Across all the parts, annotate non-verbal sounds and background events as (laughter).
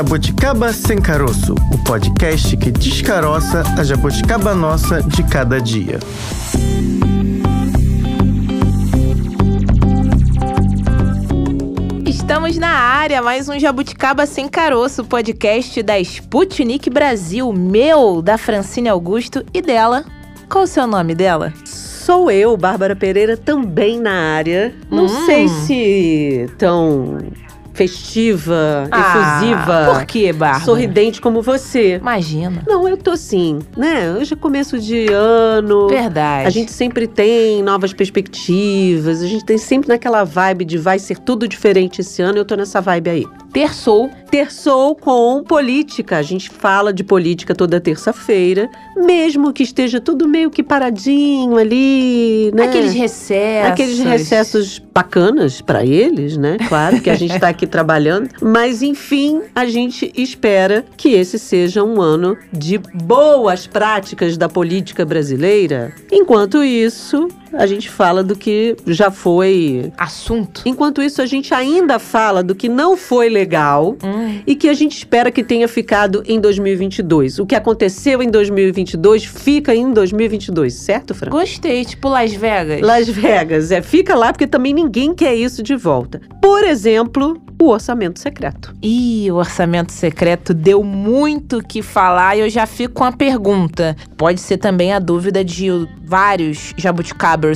Jabuticaba Sem Caroço, o podcast que descaroça a jabuticaba nossa de cada dia. Estamos na área, mais um Jabuticaba Sem Caroço, podcast da Sputnik Brasil, meu, da Francine Augusto e dela. Qual o seu nome dela? Sou eu, Bárbara Pereira, também na área. Não Hum. sei se tão festiva, Ah, efusiva, Por que, Bárbara? sorridente como você. Imagina. Não, eu tô sim, né? Hoje é começo de ano. Verdade. A gente sempre tem novas perspectivas, a gente tem sempre naquela vibe de vai ser tudo diferente esse ano, eu tô nessa vibe aí. Terçou. Terçou com política. A gente fala de política toda terça-feira, mesmo que esteja tudo meio que paradinho ali, né? Aqueles recessos. Aqueles recessos bacanas para eles, né? Claro que a gente está aqui (laughs) trabalhando, mas enfim, a gente espera que esse seja um ano de boas práticas da política brasileira. Enquanto isso, a gente fala do que já foi. Assunto. Enquanto isso, a gente ainda fala do que não foi legal Hum. e que a gente espera que tenha ficado em 2022. O que aconteceu em 2022 fica em 2022, certo, Fran? Gostei, tipo Las Vegas. Las Vegas, é, fica lá porque também ninguém quer isso de volta. Por exemplo, o orçamento secreto. Ih, o orçamento secreto deu muito o que falar e eu já fico com a pergunta. Pode ser também a dúvida de vários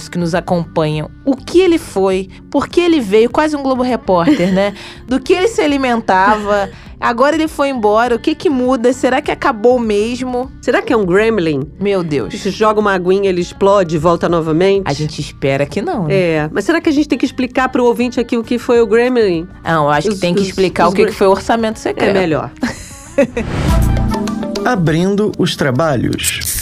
que nos acompanham. O que ele foi? Por que ele veio? Quase um Globo Repórter, né? (laughs) Do que ele se alimentava? Agora ele foi embora. O que que muda? Será que acabou mesmo? Será que é um gremlin? Meu Deus. Que se joga uma aguinha, ele explode e volta novamente? A gente espera que não, né? É, mas será que a gente tem que explicar pro ouvinte aqui o que foi o gremlin? Não, eu acho que Os- tem que os- explicar os o que, que foi o orçamento É secreto. melhor. (laughs) Abrindo os trabalhos.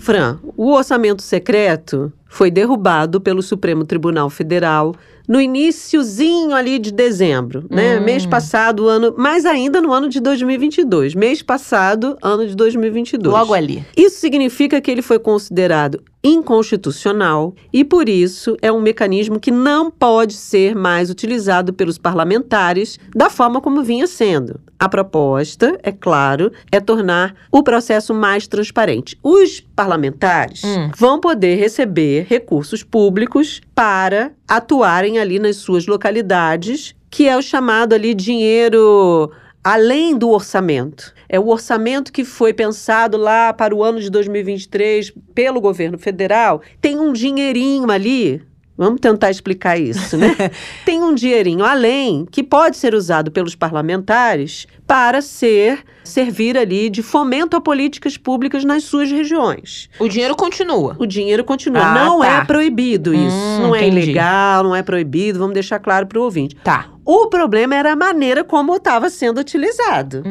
Fran, o orçamento secreto foi derrubado pelo Supremo Tribunal Federal no iniciozinho ali de dezembro, né? Hum. Mês passado, ano, mas ainda no ano de 2022. Mês passado, ano de 2022. Logo ali. Isso significa que ele foi considerado inconstitucional e, por isso, é um mecanismo que não pode ser mais utilizado pelos parlamentares da forma como vinha sendo. A proposta, é claro, é tornar o processo mais transparente. Os parlamentares Hum. vão poder receber recursos públicos para atuarem ali nas suas localidades, que é o chamado ali dinheiro além do orçamento. É o orçamento que foi pensado lá para o ano de 2023 pelo governo federal. Tem um dinheirinho ali. Vamos tentar explicar isso, né? (laughs) Tem um dinheirinho além que pode ser usado pelos parlamentares para ser servir ali de fomento a políticas públicas nas suas regiões. O dinheiro continua. O dinheiro continua. Ah, não tá. é proibido isso. Hum, não é entendi. ilegal, não é proibido. Vamos deixar claro para o ouvinte. Tá. O problema era a maneira como estava sendo utilizado.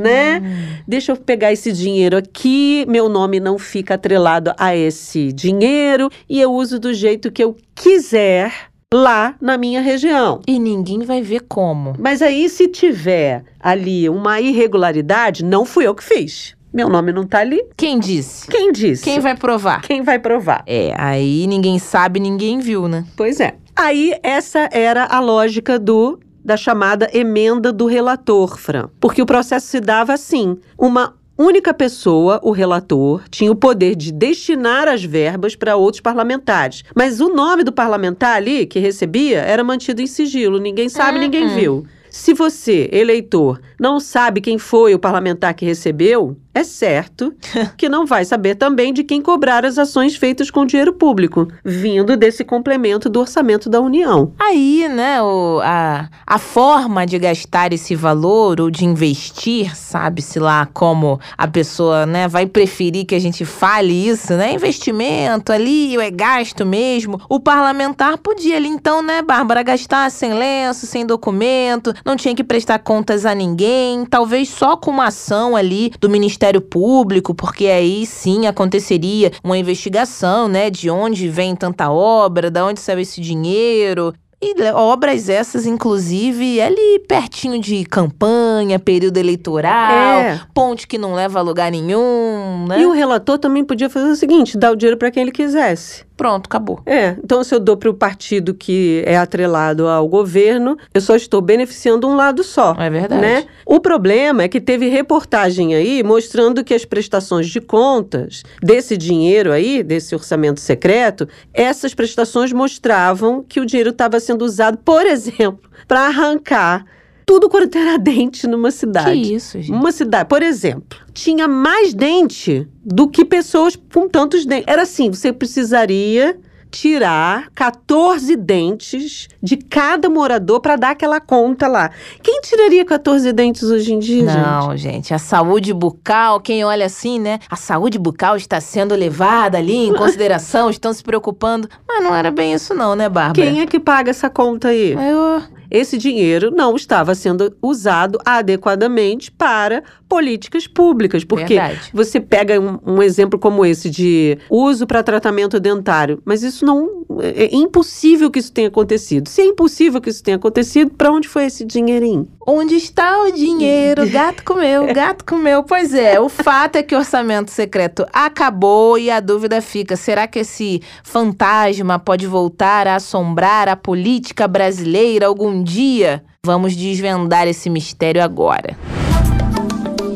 Né? Deixa eu pegar esse dinheiro aqui, meu nome não fica atrelado a esse dinheiro e eu uso do jeito que eu quiser lá na minha região. E ninguém vai ver como. Mas aí, se tiver ali uma irregularidade, não fui eu que fiz. Meu nome não tá ali. Quem disse? Quem disse? Quem vai provar? Quem vai provar? É, aí ninguém sabe, ninguém viu, né? Pois é. Aí, essa era a lógica do da chamada emenda do relator, Fran. Porque o processo se dava assim: uma única pessoa, o relator, tinha o poder de destinar as verbas para outros parlamentares. Mas o nome do parlamentar ali que recebia era mantido em sigilo, ninguém sabe, ninguém Uhum. viu. Se você, eleitor, não sabe quem foi o parlamentar que recebeu, é certo que não vai saber também de quem cobrar as ações feitas com dinheiro público, vindo desse complemento do orçamento da União. Aí, né, o, a, a forma de gastar esse valor ou de investir, sabe-se lá como a pessoa, né, vai preferir que a gente fale isso, né? Investimento ali, é gasto mesmo. O parlamentar podia ali, então, né, Bárbara, gastar sem lenço, sem documento, não tinha que prestar contas a ninguém, talvez só com uma ação ali do Ministério Público, porque aí sim aconteceria uma investigação, né, de onde vem tanta obra, da onde saiu esse dinheiro. E obras essas, inclusive, ali pertinho de campanha, período eleitoral, É. ponte que não leva a lugar nenhum, né? E o relator também podia fazer o seguinte: dar o dinheiro para quem ele quisesse. Pronto, acabou. É, então se eu dou para o partido que é atrelado ao governo, eu só estou beneficiando um lado só. É verdade. Né? O problema é que teve reportagem aí mostrando que as prestações de contas desse dinheiro aí, desse orçamento secreto, essas prestações mostravam que o dinheiro estava sendo usado, por (laughs) exemplo, para arrancar tudo quanto era (laughs) dente numa cidade. Que isso, gente. Uma cidade, por exemplo, tinha mais dente do que pessoas com tantos dentes. Era assim, você precisaria tirar 14 dentes de cada morador para dar aquela conta lá. Quem tiraria 14 dentes hoje em dia, Não, gente? gente, a saúde bucal, quem olha assim, né? A saúde bucal está sendo levada ali em (laughs) consideração, estão se preocupando. Mas não era bem isso não, né, Bárbara? Quem é que paga essa conta aí? Eu... Esse dinheiro não estava sendo usado adequadamente para políticas públicas. Porque Verdade. você pega um, um exemplo como esse de uso para tratamento dentário, mas isso não. É impossível que isso tenha acontecido. Se é impossível que isso tenha acontecido, para onde foi esse dinheirinho? Onde está o dinheiro? (laughs) Gato comeu, gato comeu. Pois é, o fato é que o orçamento secreto acabou e a dúvida fica: será que esse fantasma pode voltar a assombrar a política brasileira algum dia? Vamos desvendar esse mistério agora.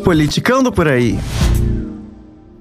Politicando por aí.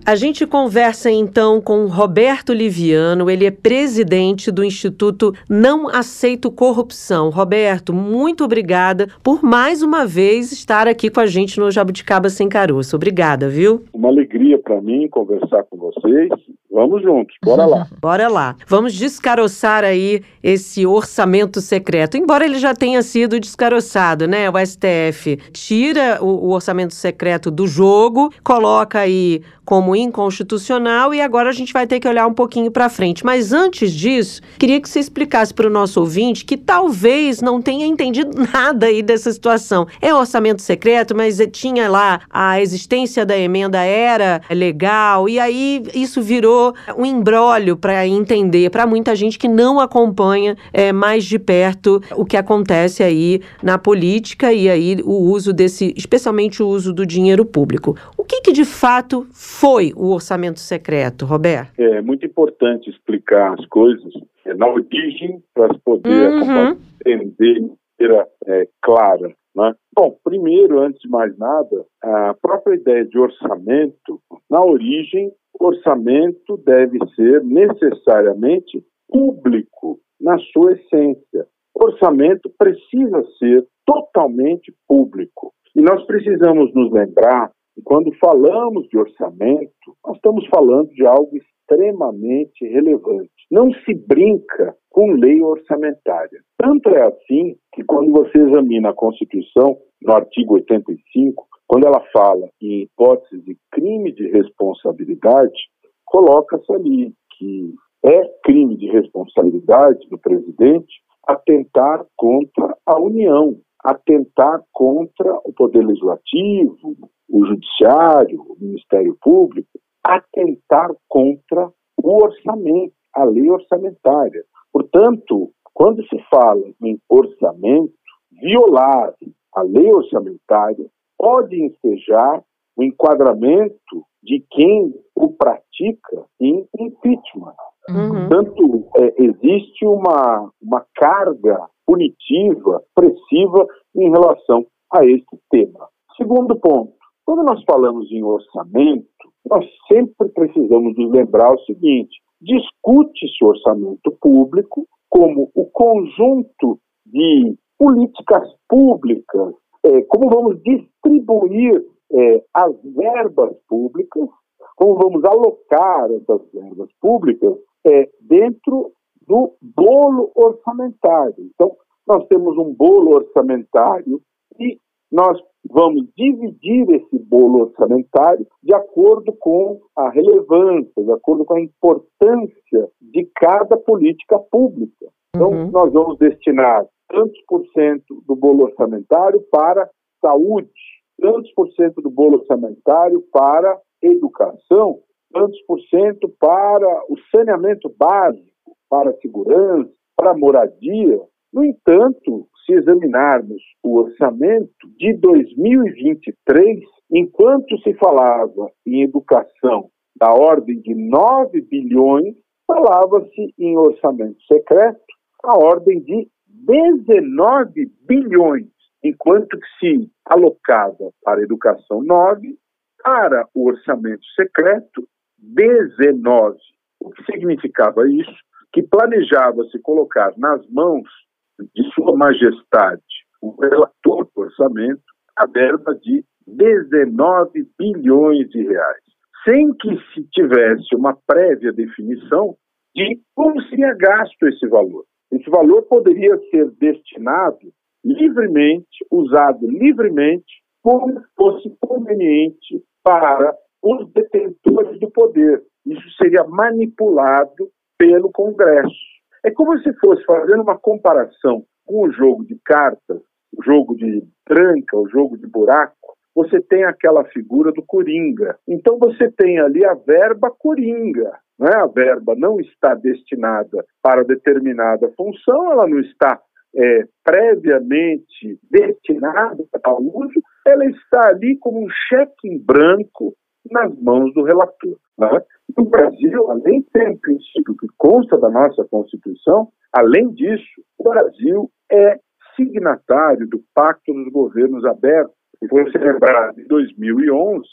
A gente conversa então com Roberto Liviano, ele é presidente do Instituto Não Aceito Corrupção. Roberto, muito obrigada por mais uma vez estar aqui com a gente no Jabuticaba Sem Caroço. Obrigada, viu? Uma alegria para mim conversar com vocês. Vamos juntos, bora lá. (laughs) Bora lá. Vamos descaroçar aí esse orçamento secreto. Embora ele já tenha sido descaroçado, né? O STF tira o, o orçamento secreto do jogo, coloca aí como inconstitucional e agora a gente vai ter que olhar um pouquinho para frente. Mas antes disso, queria que você explicasse para o nosso ouvinte que talvez não tenha entendido (laughs) nada aí dessa situação. É orçamento secreto, mas tinha lá a existência da emenda era legal e aí isso virou um embrólio para entender para muita gente que não acompanha é, mais de perto o que acontece aí na política e aí o uso desse, especialmente o uso do dinheiro público. O que, que de fato foi o orçamento secreto, Roberto? É muito importante explicar as coisas é, na origem para poder Uhum. entender de maneira é, clara. Né? Bom, primeiro, antes de mais nada, a própria ideia de orçamento, na origem, orçamento deve ser necessariamente público na sua essência. Orçamento precisa ser totalmente público. E nós precisamos nos lembrar que quando falamos de orçamento, nós estamos falando de algo extremamente relevante. Não se brinca com lei orçamentária. Tanto é assim que quando você examina a Constituição, no artigo 85, quando ela fala em hipótese de crime de responsabilidade, coloca-se ali que é crime de responsabilidade do presidente atentar contra a União, atentar contra o Poder Legislativo, o Judiciário, o Ministério Público, atentar contra o orçamento, a lei orçamentária. Portanto, quando se fala em orçamento, violar a lei orçamentária pode ensejar o enquadramento de quem o pratica em impeachment. Uhum. Portanto, é, existe uma, uma carga punitiva, pressiva em relação a esse tema. Segundo ponto, quando nós falamos em orçamento, nós sempre precisamos nos lembrar o seguinte: discute-se orçamento público como o conjunto de políticas públicas, é, como vamos distribuir é, as verbas públicas, como vamos alocar essas verbas públicas é, dentro do bolo orçamentário. Então, nós temos um bolo orçamentário e nós vamos dividir esse bolo orçamentário de acordo com a relevância, de acordo com a importância de cada política pública. Então, Uhum. nós vamos destinar tantos por cento do bolo orçamentário para saúde, tantos por cento do bolo orçamentário para educação, tantos por cento para o saneamento básico, para segurança, para moradia. No entanto, se examinarmos o orçamento de 2023, enquanto se falava em educação da ordem de 9 bilhões, falava-se em orçamento secreto a ordem de 19 bilhões, enquanto que se alocava para a educação 9, para o orçamento secreto 19. O que significava isso? Que planejava-se colocar nas mãos de Sua Majestade, o relator do orçamento, a verba de 19 bilhões de reais, sem que se tivesse uma prévia definição de como seria gasto esse valor. Esse valor poderia ser destinado livremente, usado livremente, como fosse conveniente para os detentores do poder. Isso seria manipulado pelo Congresso. É como se fosse fazendo uma comparação com o jogo de cartas, o jogo de tranca, o jogo de buraco. Você tem aquela figura do coringa. Então você tem ali a verba coringa. Né? A verba não está destinada para determinada função, ela não está é, previamente destinada ao uso, ela está ali como um cheque em branco nas mãos do relator. Né? No Brasil, além de ter um princípio que consta da nossa Constituição, além disso, o Brasil é signatário do Pacto dos Governos Abertos, que foi celebrado em 2011.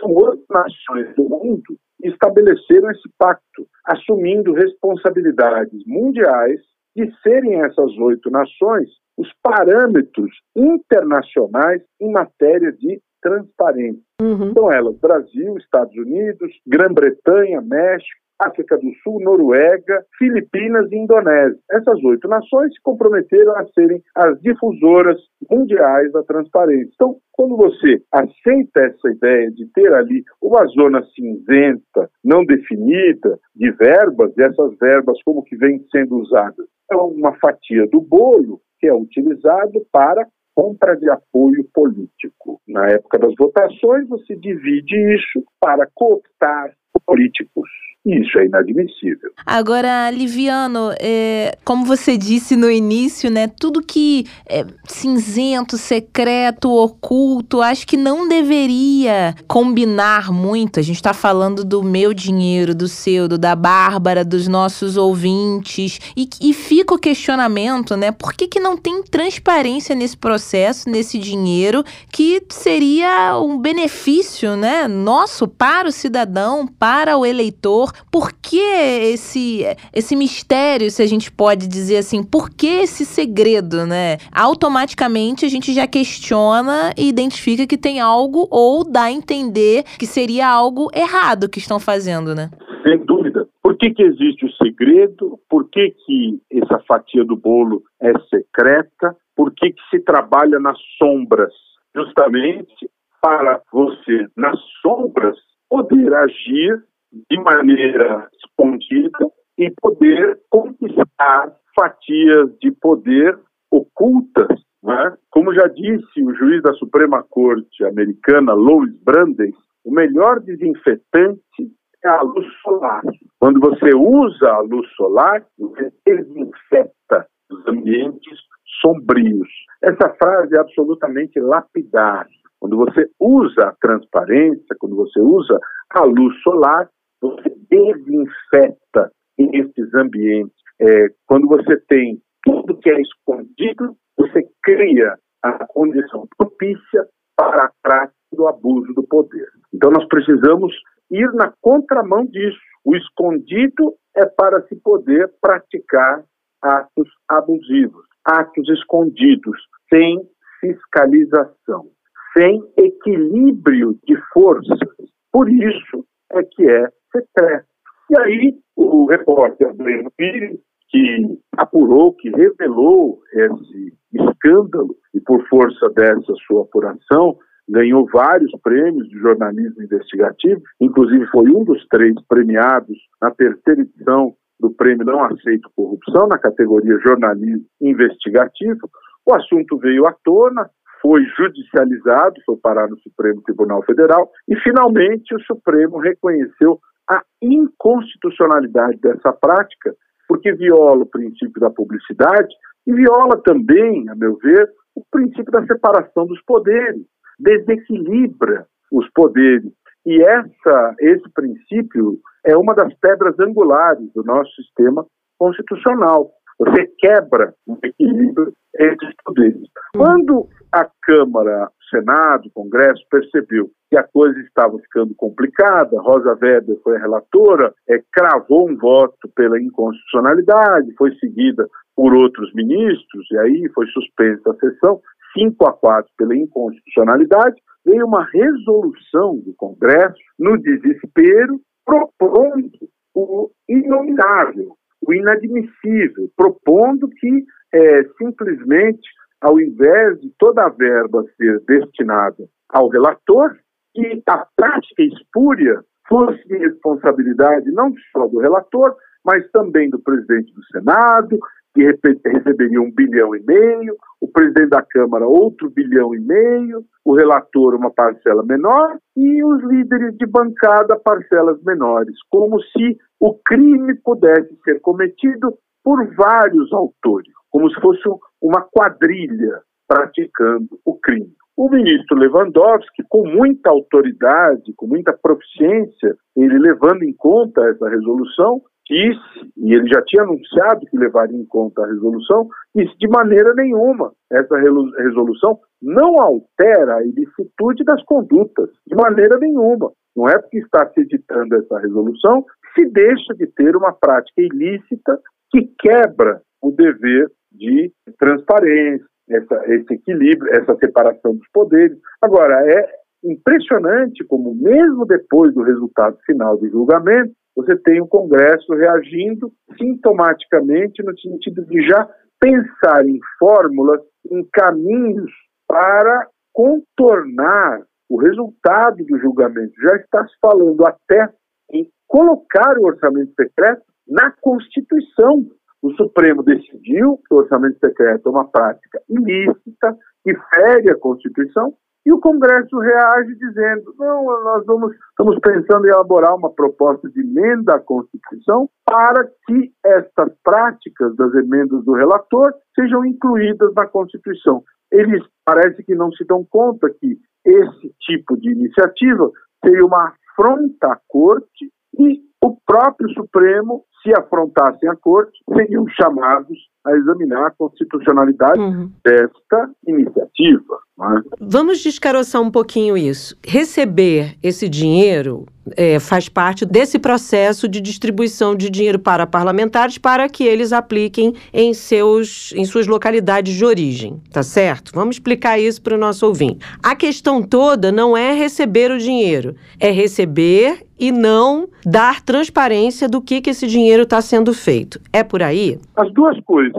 São oito nações do mundo que estabeleceram esse pacto, assumindo responsabilidades mundiais de serem essas oito nações os parâmetros internacionais em matéria de transparência. Uhum. São elas Brasil, Estados Unidos, Grã-Bretanha, México, África do Sul, Noruega, Filipinas e Indonésia. Essas oito nações se comprometeram a serem as difusoras mundiais da transparência. Então, quando você aceita essa ideia de ter ali uma zona cinzenta, não definida, de verbas, e essas verbas como que vêm sendo usadas, é uma fatia do bolo que é utilizado para compra de apoio político. Na época das votações, você divide isso para cooptar políticos. Isso é inadmissível. Agora, Liviano, é, como você disse no início, né, tudo que é cinzento, secreto, oculto, acho que não deveria combinar muito. A gente está falando do meu dinheiro, do seu, do da Bárbara, dos nossos ouvintes. E, e fica o questionamento, né? Por que, que não tem transparência nesse processo, nesse dinheiro, que seria um benefício, né, nosso para o cidadão, para o eleitor? Por que esse, esse mistério, se a gente pode dizer assim, por que esse segredo, né? Automaticamente a gente já questiona e identifica que tem algo ou dá a entender que seria algo errado que estão fazendo, né? Sem dúvida. Por que, que existe o segredo? Por que, que essa fatia do bolo é secreta? Por que, que se trabalha nas sombras? Justamente para você, nas sombras, poder agir de maneira escondida e poder conquistar fatias de poder ocultas. Né? Como já disse o juiz da Suprema Corte americana, Louis Brandeis, o melhor desinfetante é a luz solar. Quando você usa a luz solar, você desinfeta os ambientes sombrios. Essa frase é absolutamente lapidar. Quando você usa a transparência, quando você usa a luz solar, você desinfeta esses ambientes. É, quando você tem tudo que é escondido, você cria a condição propícia para a prática do abuso do poder. Então nós precisamos ir na contramão disso. O escondido é para se poder praticar atos abusivos, atos escondidos, sem fiscalização, sem equilíbrio de forças. Por isso é que é secreto. E aí o repórter Breno Pires, que apurou, que revelou esse escândalo e por força dessa sua apuração ganhou vários prêmios de jornalismo investigativo, inclusive foi um dos três premiados na terceira edição do Prêmio Não Aceito Corrupção, na categoria Jornalismo Investigativo. O assunto veio à tona, foi judicializado, foi parar no Supremo Tribunal Federal e finalmente o Supremo reconheceu a inconstitucionalidade dessa prática, porque viola o princípio da publicidade e viola também, a meu ver, o princípio da separação dos poderes, desequilibra os poderes. E essa, esse princípio é uma das pedras angulares do nosso sistema constitucional. Você quebra o equilíbrio entre os poderes. Hum. Quando a Câmara, o Senado, o Congresso percebeu que a coisa estava ficando complicada, Rosa Weber foi a relatora, é, cravou um voto pela inconstitucionalidade, foi seguida por outros ministros, e aí foi suspensa a sessão, 5 a 4 pela inconstitucionalidade, veio uma resolução do Congresso, no desespero, propondo o inominável, o inadmissível, propondo que é, simplesmente, ao invés de toda a verba ser destinada ao relator, que a prática espúria fosse de responsabilidade não só do relator, mas também do presidente do Senado, que receberia um bilhão e meio, o presidente da Câmara outro bilhão e meio, o relator uma parcela menor e os líderes de bancada parcelas menores, como se o crime pudesse ser cometido por vários autores, como se fosse uma quadrilha praticando o crime. O ministro Lewandowski, com muita autoridade, com muita proficiência, ele levando em conta essa resolução, disse, e ele já tinha anunciado que levaria em conta a resolução, disse de maneira nenhuma essa resolução não altera a ilicitude das condutas, de maneira nenhuma. Não é porque está se editando essa resolução se deixa de ter uma prática ilícita que quebra o dever de transparência, essa, esse equilíbrio, essa separação dos poderes. Agora, é impressionante como, mesmo depois do resultado final do julgamento, você tem o Congresso reagindo sintomaticamente no sentido de já pensar em fórmulas, em caminhos para contornar o resultado do julgamento. Já está se falando até em colocar o orçamento secreto na Constituição. O Supremo decidiu que o orçamento secreto é uma prática ilícita, que fere a Constituição, e o Congresso reage dizendo: não, nós vamos, estamos pensando em elaborar uma proposta de emenda à Constituição para que estas práticas das emendas do relator sejam incluídas na Constituição. Eles parece que não se dão conta que esse tipo de iniciativa seria uma afronta à Corte e o próprio Supremo, se afrontassem a Corte, seriam chamados a examinar a constitucionalidade uhum. desta iniciativa. É? Vamos descaroçar um pouquinho isso. Receber esse dinheiro é, faz parte desse processo de distribuição de dinheiro para parlamentares para que eles apliquem em, seus, em suas localidades de origem, tá certo? Vamos explicar isso para o nosso ouvinte. A questão toda não é receber o dinheiro, é receber e não dar transparência do que, que esse dinheiro está sendo feito. É por aí? As duas coisas.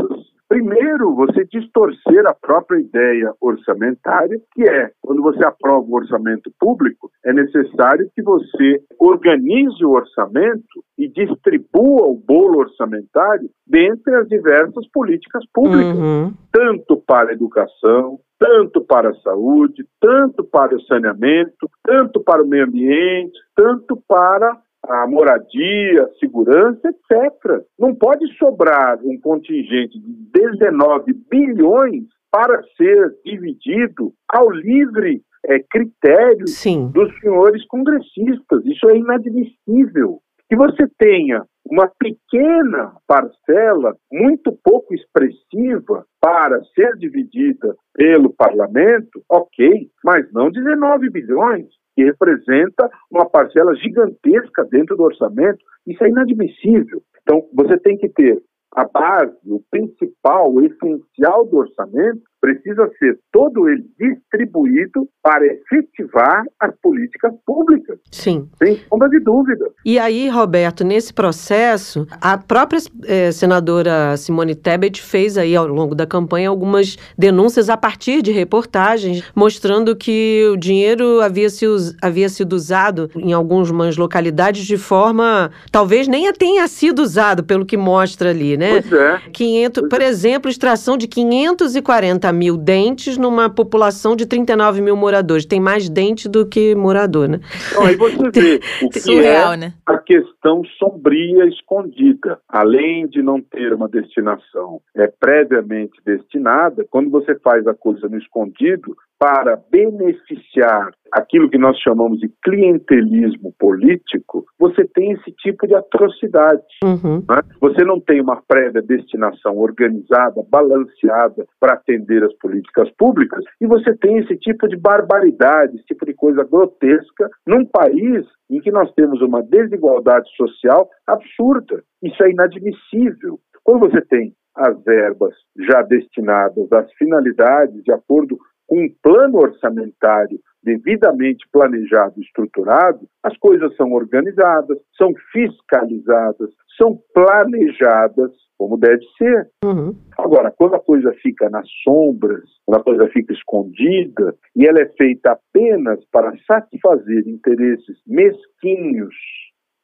Primeiro, você distorcer a própria ideia orçamentária, que é, quando você aprova o orçamento público, é necessário que você organize o orçamento e distribua o bolo orçamentário dentre as diversas políticas públicas, uhum. tanto para a educação, tanto para a saúde, tanto para o saneamento, tanto para o meio ambiente, tanto para a moradia, segurança, etc. Não pode sobrar um contingente de 19 bilhões para ser dividido ao livre é, critério Sim. dos senhores congressistas. Isso é inadmissível. Que você tenha uma pequena parcela, muito pouco expressiva, para ser dividida pelo parlamento, ok, mas não 19 bilhões que representa uma parcela gigantesca dentro do orçamento. Isso é inadmissível. Então, você tem que ter a base, o principal, o essencial do orçamento, precisa ser todo ele distribuído para efetivar as políticas públicas. Sim. Sem sombra de dúvida. E aí, Roberto, nesse processo, a própria eh, senadora Simone Tebet fez aí ao longo da campanha algumas denúncias a partir de reportagens mostrando que o dinheiro havia, se, havia sido usado em algumas localidades de forma talvez nem tenha sido usado pelo que mostra ali, né? Pois é. 500, por exemplo, extração de 540 mil dentes numa população de 39 mil moradores. Tem mais dente do que morador, né? Então, aí você (laughs) vê o que Surreal, é né? a questão sombria escondida. Além de não ter uma destinação é, previamente destinada, quando você faz a coisa no escondido, para beneficiar aquilo que nós chamamos de clientelismo político, você tem esse tipo de atrocidade. Uhum. Né? Você não tem uma prévia destinação organizada, balanceada para atender as políticas públicas, e você tem esse tipo de barbaridade, esse tipo de coisa grotesca, num país em que nós temos uma desigualdade social absurda. Isso é inadmissível. Quando você tem as verbas já destinadas às finalidades de acordo com um plano orçamentário devidamente planejado e estruturado, as coisas são organizadas, são fiscalizadas, são planejadas como deve ser. Uhum. Agora, quando a coisa fica nas sombras, quando a coisa fica escondida e ela é feita apenas para satisfazer interesses mesquinhos,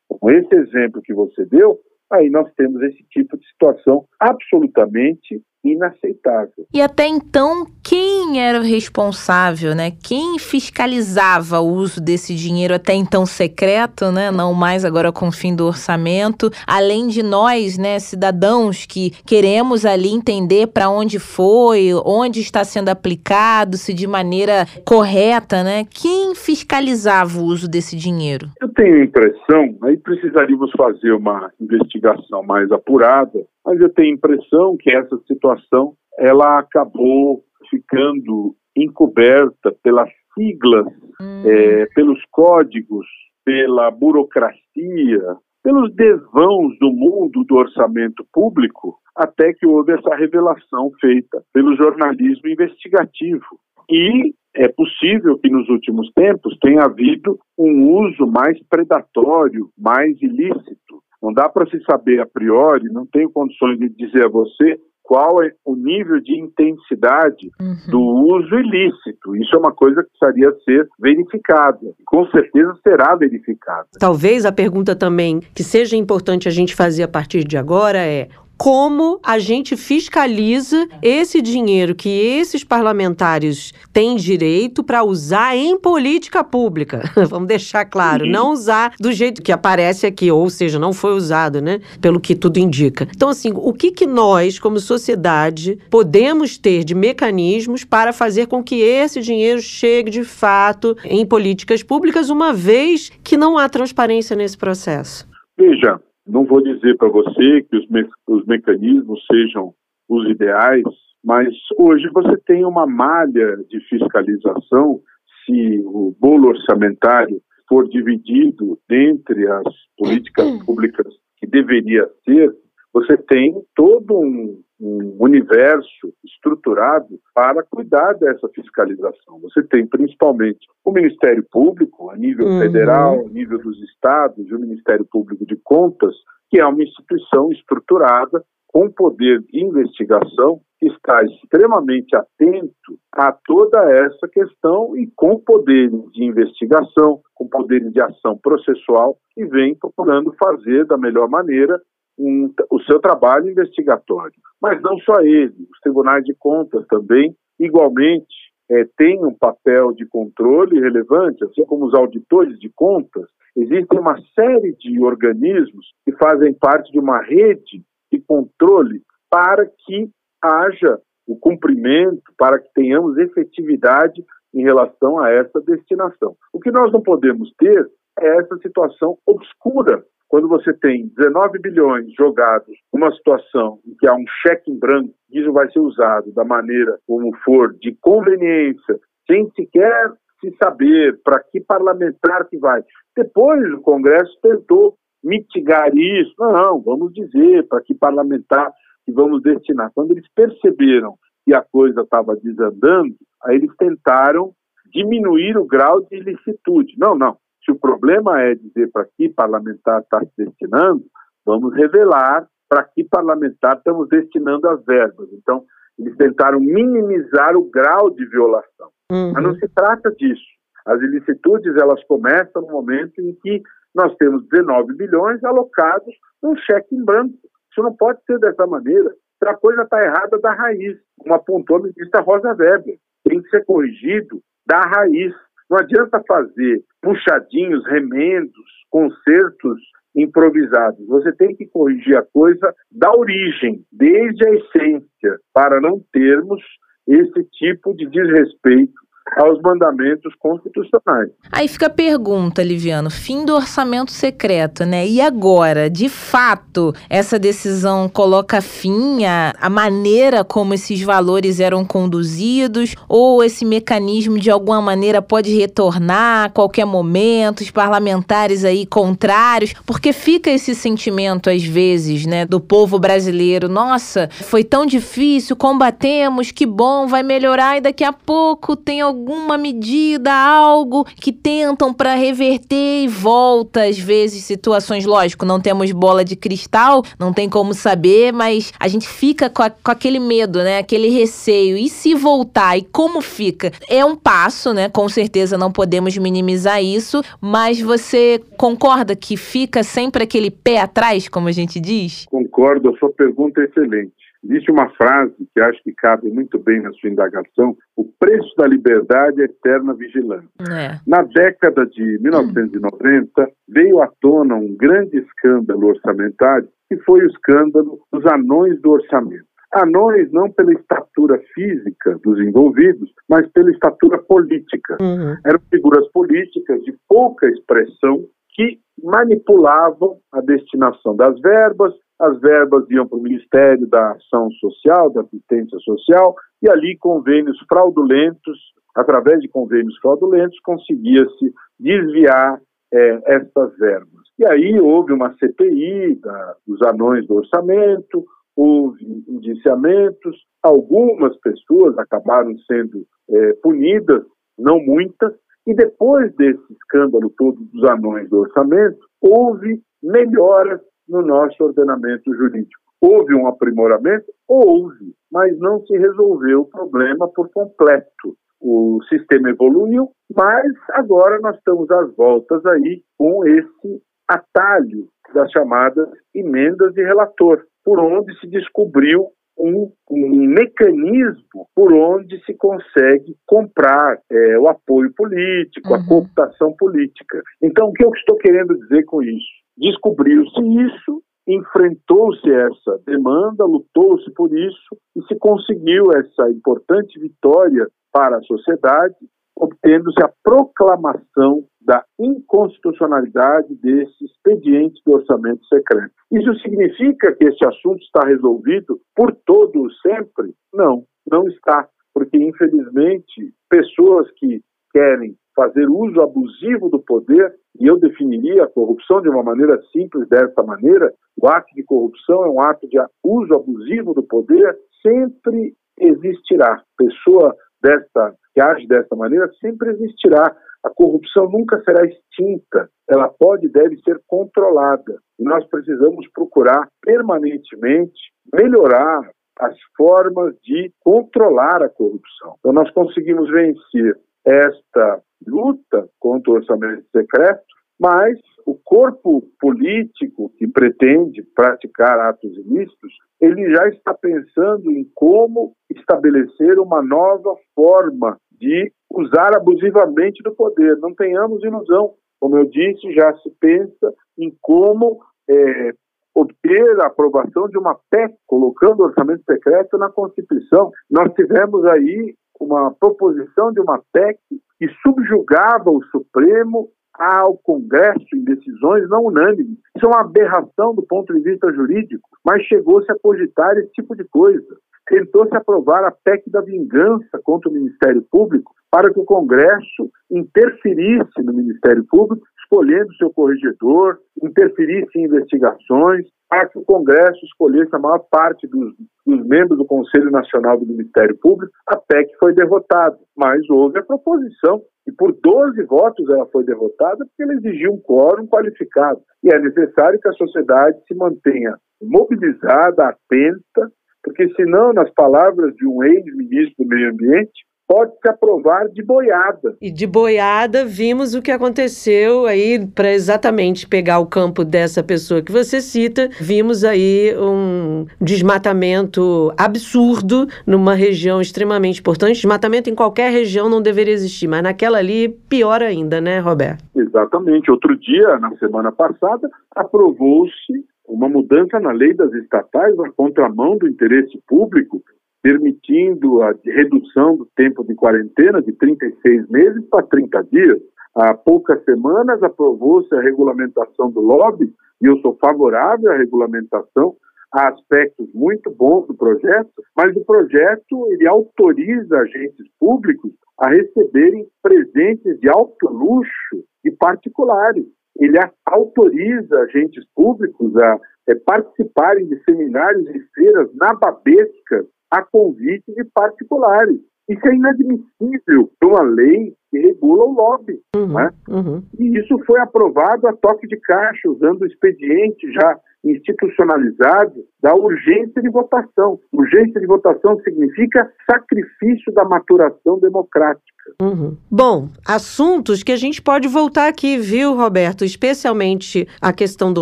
como esse exemplo que você deu, aí nós temos esse tipo de situação absolutamente inaceitável. E até então, quem era o responsável, né? Quem fiscalizava o uso desse dinheiro até então secreto, né? Não mais agora com o fim do orçamento, além de nós, né, cidadãos que queremos ali entender para onde foi, onde está sendo aplicado, se de maneira correta, né? Quem fiscalizava o uso desse dinheiro? Eu tenho a impressão, aí precisaríamos fazer uma investigação mais apurada, mas eu tenho a impressão que essa situação ela acabou ficando encoberta pelas siglas, hum. é, pelos códigos, pela burocracia, pelos desvãos do mundo do orçamento público, até que houve essa revelação feita pelo jornalismo investigativo. E é possível que nos últimos tempos tenha havido um uso mais predatório, mais ilícito não dá para se saber a priori, não tenho condições de dizer a você qual é o nível de intensidade uhum. do uso ilícito. Isso é uma coisa que precisaria ser verificada. Com certeza será verificada. Talvez a pergunta também que seja importante a gente fazer a partir de agora é como a gente fiscaliza esse dinheiro que esses parlamentares têm direito para usar em política pública. (laughs) Vamos deixar claro, uhum. não usar do jeito que aparece aqui, ou seja, não foi usado, né? Pelo que tudo indica. Então, assim, o que, que nós, como sociedade, podemos ter de mecanismos para fazer com que esse dinheiro chegue de fato em políticas públicas, uma vez que não há transparência nesse processo? Veja, não vou dizer para você que os, me os mecanismos sejam os ideais, mas hoje você tem uma malha de fiscalização se o bolo orçamentário for dividido entre as políticas públicas que deveria ser, você tem todo um, um, universo estruturado para cuidar dessa fiscalização. Você tem principalmente o Ministério Público, a nível uhum. federal, a nível dos estados, e o Ministério Público de Contas, que é uma instituição estruturada com poder de investigação que está extremamente atento a toda essa questão e com poderes de investigação, com poderes de ação processual e vem procurando fazer da melhor maneira um, o seu trabalho investigatório. Mas não só ele, os tribunais de contas também, igualmente, é, têm um papel de controle relevante, assim como os auditores de contas. Existe uma série de organismos que fazem parte de uma rede de controle para que haja o cumprimento, para que tenhamos efetividade em relação a essa destinação. O que nós não podemos ter é essa situação obscura quando você tem 19 bilhões jogados numa situação em que há um cheque em branco, isso vai ser usado da maneira como for, de conveniência, sem sequer se saber para que parlamentar que vai. Depois o Congresso tentou mitigar isso. Não, vamos dizer para que parlamentar que vamos destinar. Quando eles perceberam que a coisa estava desandando, aí eles tentaram diminuir o grau de ilicitude. Não, não. Se o problema é dizer para que parlamentar está se destinando, vamos revelar para que parlamentar estamos destinando as verbas. Então, eles tentaram minimizar o grau de violação. Uhum. Mas não se trata disso. As ilicitudes, elas começam no momento em que nós temos 19 bilhões alocados num cheque em branco. Isso não pode ser dessa maneira. A coisa está errada da raiz, como apontou a ministra Rosa Weber. Tem que ser corrigido da raiz. Não adianta fazer puxadinhos, remendos, consertos improvisados. Você tem que corrigir a coisa da origem, desde a essência, para não termos esse tipo de desrespeito aos mandamentos constitucionais. Aí fica a pergunta, Liviano, fim do orçamento secreto, né? E agora, de fato, essa decisão coloca fim à, à maneira como esses valores eram conduzidos ou esse mecanismo de alguma maneira pode retornar a qualquer momento, os parlamentares aí contrários, porque fica esse sentimento às vezes, né, do povo brasileiro, nossa, foi tão difícil, combatemos, que bom, vai melhorar e daqui a pouco tem alguma medida, algo que tentam para reverter e volta às vezes situações, lógico, não temos bola de cristal, não tem como saber, mas a gente fica com, a, com aquele medo, né, aquele receio. E se voltar e como fica? É um passo, né? Com certeza não podemos minimizar isso, mas você concorda que fica sempre aquele pé atrás, como a gente diz? Concordo, a sua pergunta é excelente. Existe uma frase que acho que cabe muito bem na sua indagação: o preço da liberdade é eterna vigilância. É. Na década de 1990, hum. veio à tona um grande escândalo orçamentário, que foi o escândalo dos anões do orçamento. Anões não pela estatura física dos envolvidos, mas pela estatura política. Uhum. Eram figuras políticas de pouca expressão que manipulavam a destinação das verbas, as verbas iam para o Ministério da Ação Social, da Assistência Social, e ali convênios fraudulentos, através de convênios fraudulentos, conseguia-se desviar é, essas verbas. E aí houve uma CPI da, dos anões do orçamento, houve indiciamentos, algumas pessoas acabaram sendo é, punidas, não muitas, e depois desse escândalo todo dos anões do orçamento, houve melhoras no nosso ordenamento jurídico. Houve um aprimoramento? Houve, mas não se resolveu o problema por completo. O sistema evoluiu, mas agora nós estamos às voltas aí com esse atalho das chamadas emendas de relator, por onde se descobriu um, um, mecanismo por onde se consegue comprar é, o apoio político, uhum. a cooptação política. Então, o que eu estou querendo dizer com isso? Descobriu-se isso, enfrentou-se essa demanda, lutou-se por isso e se conseguiu essa importante vitória para a sociedade, obtendo-se a proclamação da inconstitucionalidade desse expediente do orçamento secreto. Isso significa que esse assunto está resolvido por todo sempre? Não, não está, porque infelizmente pessoas que querem fazer uso abusivo do poder, e eu definiria a corrupção de uma maneira simples dessa maneira, o ato de corrupção é um ato de uso abusivo do poder, sempre existirá. Pessoa desta, que age desta maneira sempre existirá. A corrupção nunca será extinta, ela pode e deve ser controlada. E nós precisamos procurar permanentemente melhorar as formas de controlar a corrupção. Então, nós conseguimos vencer esta luta contra o orçamento secreto, mas o corpo político que pretende praticar atos ilícitos, ele já está pensando em como estabelecer uma nova forma de usar abusivamente do poder. Não tenhamos ilusão. Como eu disse, já se pensa em como é, obter a aprovação de uma PEC, colocando o orçamento secreto na Constituição. Nós tivemos aí uma proposição de uma PEC que subjugava o Supremo ao Congresso em decisões não unânimes. Isso é uma aberração do ponto de vista jurídico, mas chegou-se a cogitar esse tipo de coisa. Tentou-se aprovar a PEC da vingança contra o Ministério Público para que o Congresso interferisse no Ministério Público, escolhendo seu corregedor, interferisse em investigações, para que o Congresso escolhesse a maior parte dos, dos, membros do Conselho Nacional do Ministério Público, a PEC foi derrotada. Mas houve a proposição, e por 12 votos ela foi derrotada, porque ela exigia um quórum qualificado. E é necessário que a sociedade se mantenha mobilizada, atenta, porque senão, nas palavras de um ex-ministro do Meio Ambiente, pode se aprovar de boiada. E de boiada vimos o que aconteceu aí para exatamente pegar o campo dessa pessoa que você cita, vimos aí um desmatamento absurdo numa região extremamente importante. Desmatamento em qualquer região não deveria existir, mas naquela ali pior ainda, né, Roberto? Exatamente. Outro dia, na semana passada, aprovou-se uma mudança na lei das estatais na contramão do interesse público permitindo a redução do tempo de quarentena de 36 meses para 30 dias. Há poucas semanas aprovou-se a regulamentação do lobby, e eu sou favorável à regulamentação, há aspectos muito bons do projeto, mas o projeto ele autoriza agentes públicos a receberem presentes de alto luxo de particulares. Ele autoriza agentes públicos a é, participarem de seminários e feiras nababescas a convite de particulares. Isso é inadmissível uma lei que regula o lobby. Uhum, né? uhum. E isso foi aprovado a toque de caixa, usando o expediente já institucionalizado da urgência de votação. Urgência de votação significa sacrifício da maturação democrática. Uhum. Bom, assuntos que a gente pode voltar aqui, viu, Roberto? Especialmente a questão do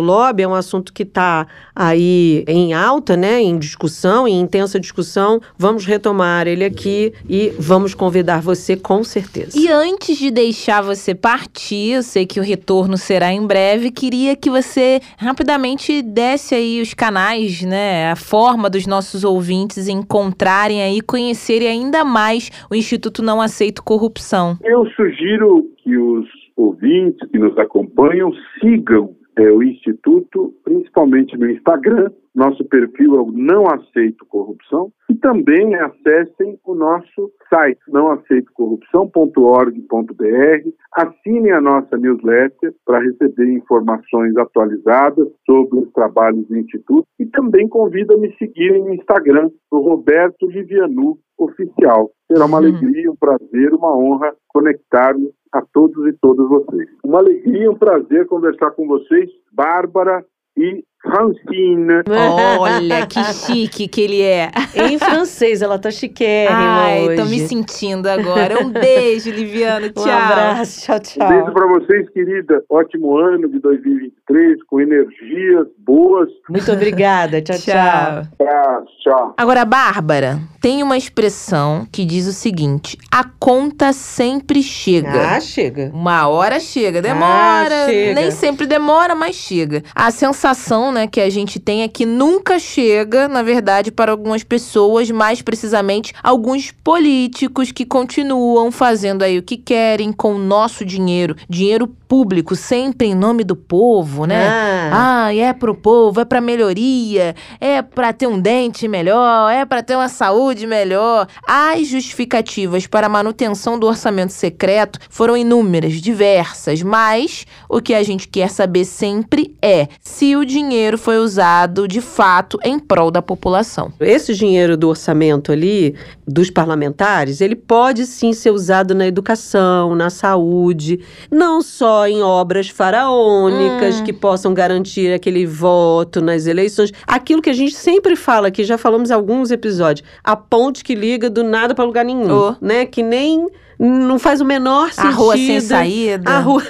lobby, é um assunto que está aí em alta, né? Em discussão, em intensa discussão. Vamos retomar ele aqui e vamos convidar você com certeza. E antes de deixar você partir, eu sei que o retorno será em breve, queria que você rapidamente desse aí os canais, né? A forma dos nossos ouvintes encontrarem aí, conhecerem ainda mais o Instituto Não Aceito Corrupção. Eu sugiro que os ouvintes que nos acompanham sigam é, o Instituto, principalmente no Instagram. Nosso perfil é o Não Aceito Corrupção. E também acessem o nosso site, nãoaceitocorrupção.org.br. Assinem a nossa newsletter para receber informações atualizadas sobre os trabalhos do Instituto. E também convido a me seguirem no Instagram, no Roberto Livianu Oficial. Será uma uhum. alegria, um prazer, uma honra conectar-me a todos e todas vocês. Uma alegria, um prazer conversar com vocês, Bárbara e Francine. Olha, (laughs) que chique que ele é. Em francês, ela tá chiquérrima Ai, hoje. tô me sentindo agora. Um beijo, Liviano. Tchau. Um abraço, tchau, tchau. Um beijo pra vocês, querida. Ótimo ano de 2023, com energias boas. Muito obrigada. Tchau, tchau. Tchau. tchau. Agora, Bárbara, tem uma expressão que diz o seguinte: a conta sempre chega. Ah, chega. Uma hora chega. Demora. Ah, chega. Nem sempre demora, mas chega. A sensação né, que a gente tem é que nunca chega, na verdade, para algumas pessoas, mais precisamente alguns políticos que continuam fazendo aí o que querem com o nosso dinheiro, dinheiro público, sempre em nome do povo, né? Ah, ah é pro povo, é pra melhoria, é pra ter um dente melhor, é pra ter uma saúde melhor. As justificativas para a manutenção do orçamento secreto foram inúmeras, diversas, mas o que a gente quer saber sempre é se o dinheiro foi usado de fato em prol da população. Esse dinheiro do orçamento ali, dos parlamentares, ele pode sim ser usado na educação, na saúde, não só em obras faraônicas hum. que possam garantir aquele voto nas eleições. Aquilo que a gente sempre fala, que já falamos em alguns episódios, a ponte que liga do nada para lugar nenhum, oh. né? Que nem não faz o menor sentido. A rua sem saída. A rua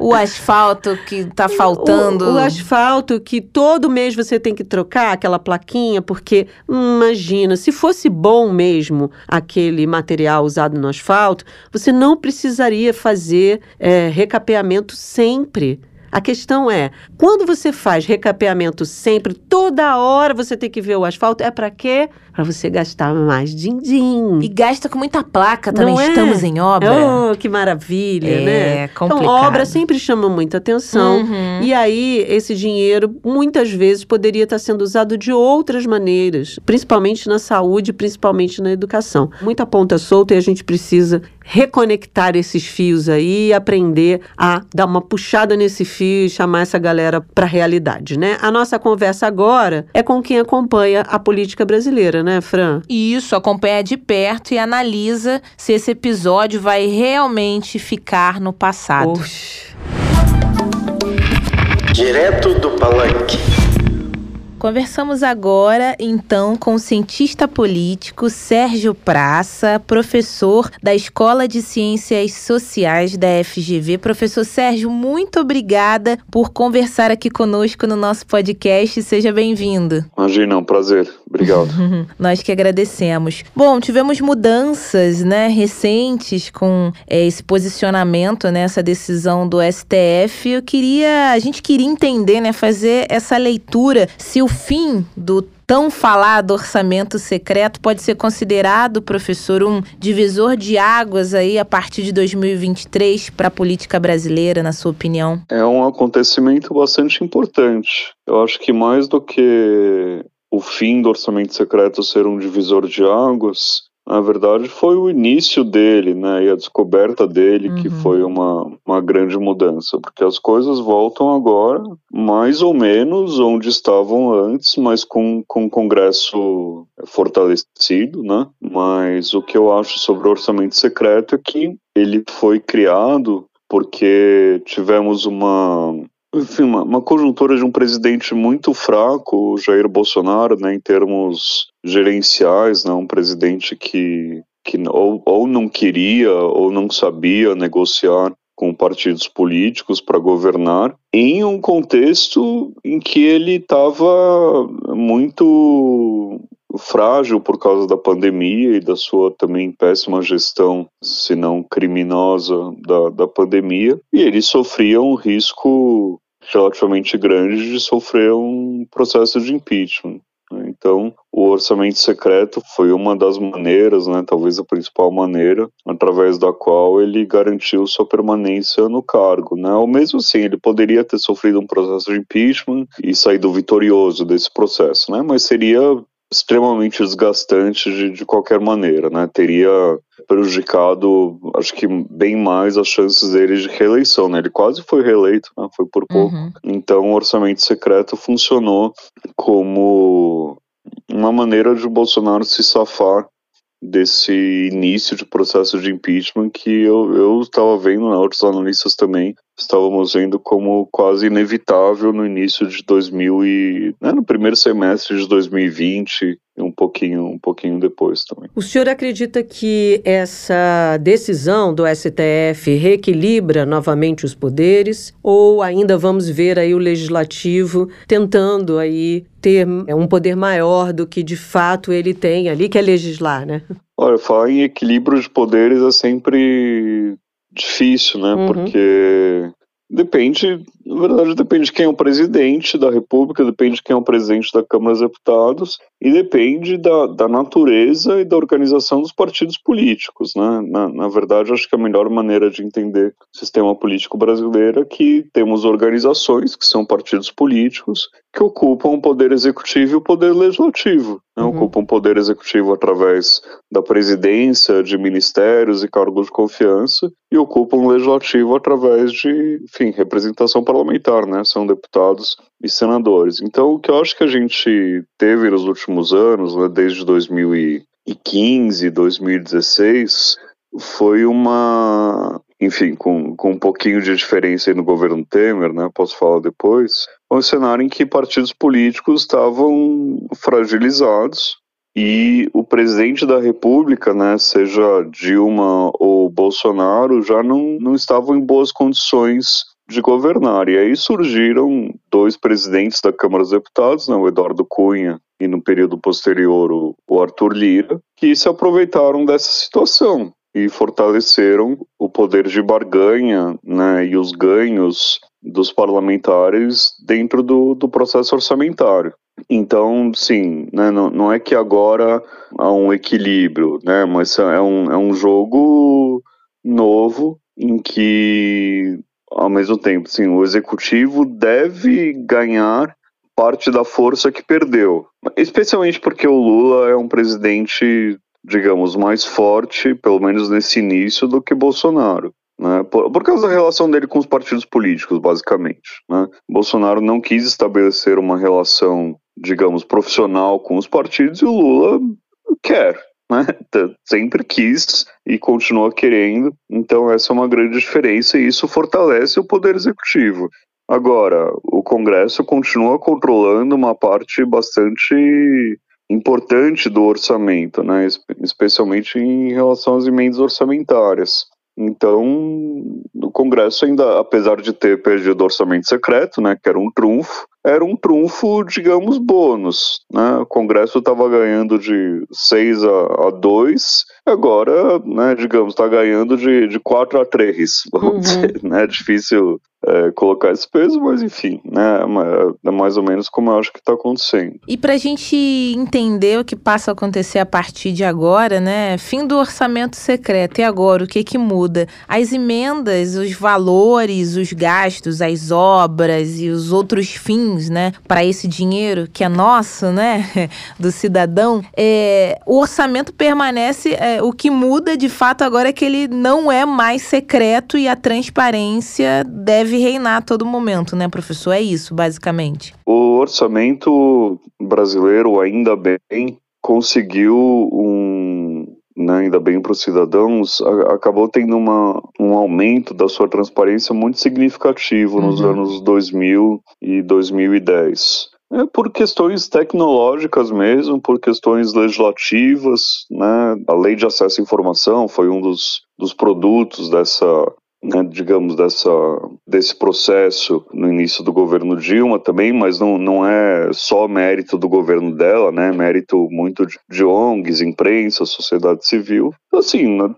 o asfalto que tá faltando. O, o, asfalto que todo mês você tem que trocar aquela plaquinha, porque imagina, se fosse bom mesmo aquele material usado no asfalto, você não precisaria fazer é, recapeamento sempre. A questão é, quando você faz recapeamento sempre, toda hora você tem que ver o asfalto, é para quê? Para você gastar mais din-din. E gasta com muita placa também, é? estamos em obra. Oh, que maravilha, é, né? É, complicado. Então, obra sempre chama muita atenção. Uhum. E aí, esse dinheiro, muitas vezes, poderia estar sendo usado de outras maneiras, principalmente na saúde, principalmente na educação. Muita ponta solta e a gente precisa reconectar esses fios aí e aprender a dar uma puxada nesse fio e chamar essa galera para a realidade, né? A nossa conversa agora é com quem acompanha a política brasileira, né, Fran? Isso, acompanha de perto e analisa se esse episódio vai realmente ficar no passado. Oxi. Direto do Palanque. Conversamos agora, então, com o cientista político Sérgio Praça, professor da Escola de Ciências Sociais da FGV. Professor Sérgio, muito obrigada por conversar aqui conosco no nosso podcast. Seja bem-vindo. Imagina, é um prazer. Obrigado. (laughs) Nós que agradecemos. Bom, tivemos mudanças, né, recentes com é, esse posicionamento, né, essa decisão do STF. Eu queria, a gente queria entender, né, fazer essa leitura se o fim do tão falado orçamento secreto pode ser considerado, professor, um divisor de águas aí a partir de 2023 para a política brasileira, na sua opinião? É um acontecimento bastante importante. Eu acho que mais do que o fim do orçamento secreto ser um divisor de águas, na verdade, foi o início dele, né, e a descoberta dele uhum. que foi uma, uma grande mudança, porque as coisas voltam agora mais ou menos onde estavam antes, mas com, com o Congresso fortalecido, né, mas o que eu acho sobre o orçamento secreto é que ele foi criado porque tivemos uma enfim, uma, uma, conjuntura de um presidente muito fraco, Jair Bolsonaro, né, em termos gerenciais, né, um presidente que, que ou, ou não queria ou não sabia negociar com partidos políticos para governar, em um contexto em que ele estava muito frágil por causa da pandemia e da sua também péssima gestão, se não criminosa, da, da pandemia, e ele sofria um risco relativamente grande de sofrer um processo de impeachment. Então, o orçamento secreto foi uma das maneiras, né, talvez a principal maneira, através da qual ele garantiu sua permanência no cargo. Né? Ou mesmo assim, ele poderia ter sofrido um processo de impeachment e saído vitorioso desse processo, né? mas seria extremamente desgastante de, de qualquer maneira, né? Teria prejudicado, acho que bem mais as chances dele de reeleição, né? Ele quase foi reeleito, né? Foi por pouco. Uhum. Então, o orçamento secreto funcionou como uma maneira de Bolsonaro se safar desse início de processo de impeachment que eu estava vendo, né, outros analistas também estávamos vendo como quase inevitável no início de 2000 e né, no primeiro semestre de 2020 e um pouquinho um pouquinho depois também. O senhor acredita que essa decisão do STF reequilibra novamente os poderes ou ainda vamos ver aí o legislativo tentando aí ter é, um poder maior do que de fato ele tem ali que é legislar, né? Olha, falar em equilíbrio de poderes é sempre difícil, né? Uhum. Porque depende, na verdade, depende de quem é o presidente da República, depende de quem é o presidente da Câmara dos Deputados e depende da, da natureza e da organização dos partidos políticos, né? Na, na verdade, acho que a melhor maneira de entender o sistema político brasileiro é que temos organizações que são partidos políticos que ocupam o poder executivo e o poder legislativo. Né? Uhum. Ocupam o poder executivo através da presidência, de ministérios e cargos de confiança, e ocupam o legislativo através de, enfim, representação parlamentar, né? São deputados e senadores. Então, o que eu acho que a gente teve nos últimos anos, né, desde 2015, 2016, foi uma enfim, com, com um pouquinho de diferença aí no governo Temer, né, posso falar depois, um cenário em que partidos políticos estavam fragilizados e o presidente da República, né, seja Dilma ou Bolsonaro, já não, não estavam em boas condições de governar. E aí surgiram dois presidentes da Câmara dos Deputados, né, o Eduardo Cunha e no período posterior o, o Arthur Lira, que se aproveitaram dessa situação e fortaleceram o poder de barganha né, e os ganhos dos parlamentares dentro do, do processo orçamentário. Então, sim, né, não, não é que agora há um equilíbrio, né, mas é um, é um jogo novo em que, ao mesmo tempo, sim, o executivo deve ganhar parte da força que perdeu. Especialmente porque o Lula é um presidente digamos, mais forte, pelo menos nesse início, do que Bolsonaro. Né, por, por, causa da relação dele com os partidos políticos, basicamente. Né? Bolsonaro não quis estabelecer uma relação, digamos, profissional com os partidos e o Lula quer. Né? Sempre quis e continua querendo, então essa é uma grande diferença e isso fortalece o poder executivo. Agora, o Congresso continua controlando uma parte bastante importante do orçamento, né, especialmente em relação às emendas orçamentárias. Então, o Congresso ainda, apesar de ter perdido o orçamento secreto, né, que era um trunfo, era um trunfo, digamos, bônus. Né? O Congresso estava ganhando de 6 a, a 2, agora, né, digamos, está ganhando de, de 4 a 3, vamos uhum. dizer. (laughs) Né? É difícil é, colocar esse peso, mas enfim, né, é mais ou menos como eu acho que está acontecendo. E para a gente entender o que passa a acontecer a partir de agora, né, fim do orçamento secreto, e agora o que que muda? As emendas, os valores, os gastos, as obras e os outros fins, né, para esse dinheiro que é nosso, né, (laughs) do cidadão, é, o orçamento permanece, é, o que muda de fato agora é que ele não é mais secreto e a transparência deve reinar a todo momento, né, professor? É isso, basicamente. O orçamento brasileiro, ainda bem, conseguiu um. Né, ainda bem para os cidadãos, a, acabou tendo uma, um aumento da sua transparência muito significativo uhum. nos anos 2000 e 2010. É por questões tecnológicas mesmo, por questões legislativas, né? A lei de acesso à informação foi um dos, dos produtos dessa, né, digamos, dessa, desse processo no início do governo Dilma também, mas não, não é só mérito do governo dela, né, mérito muito de, de ONGs, imprensa, sociedade civil. Assim, né,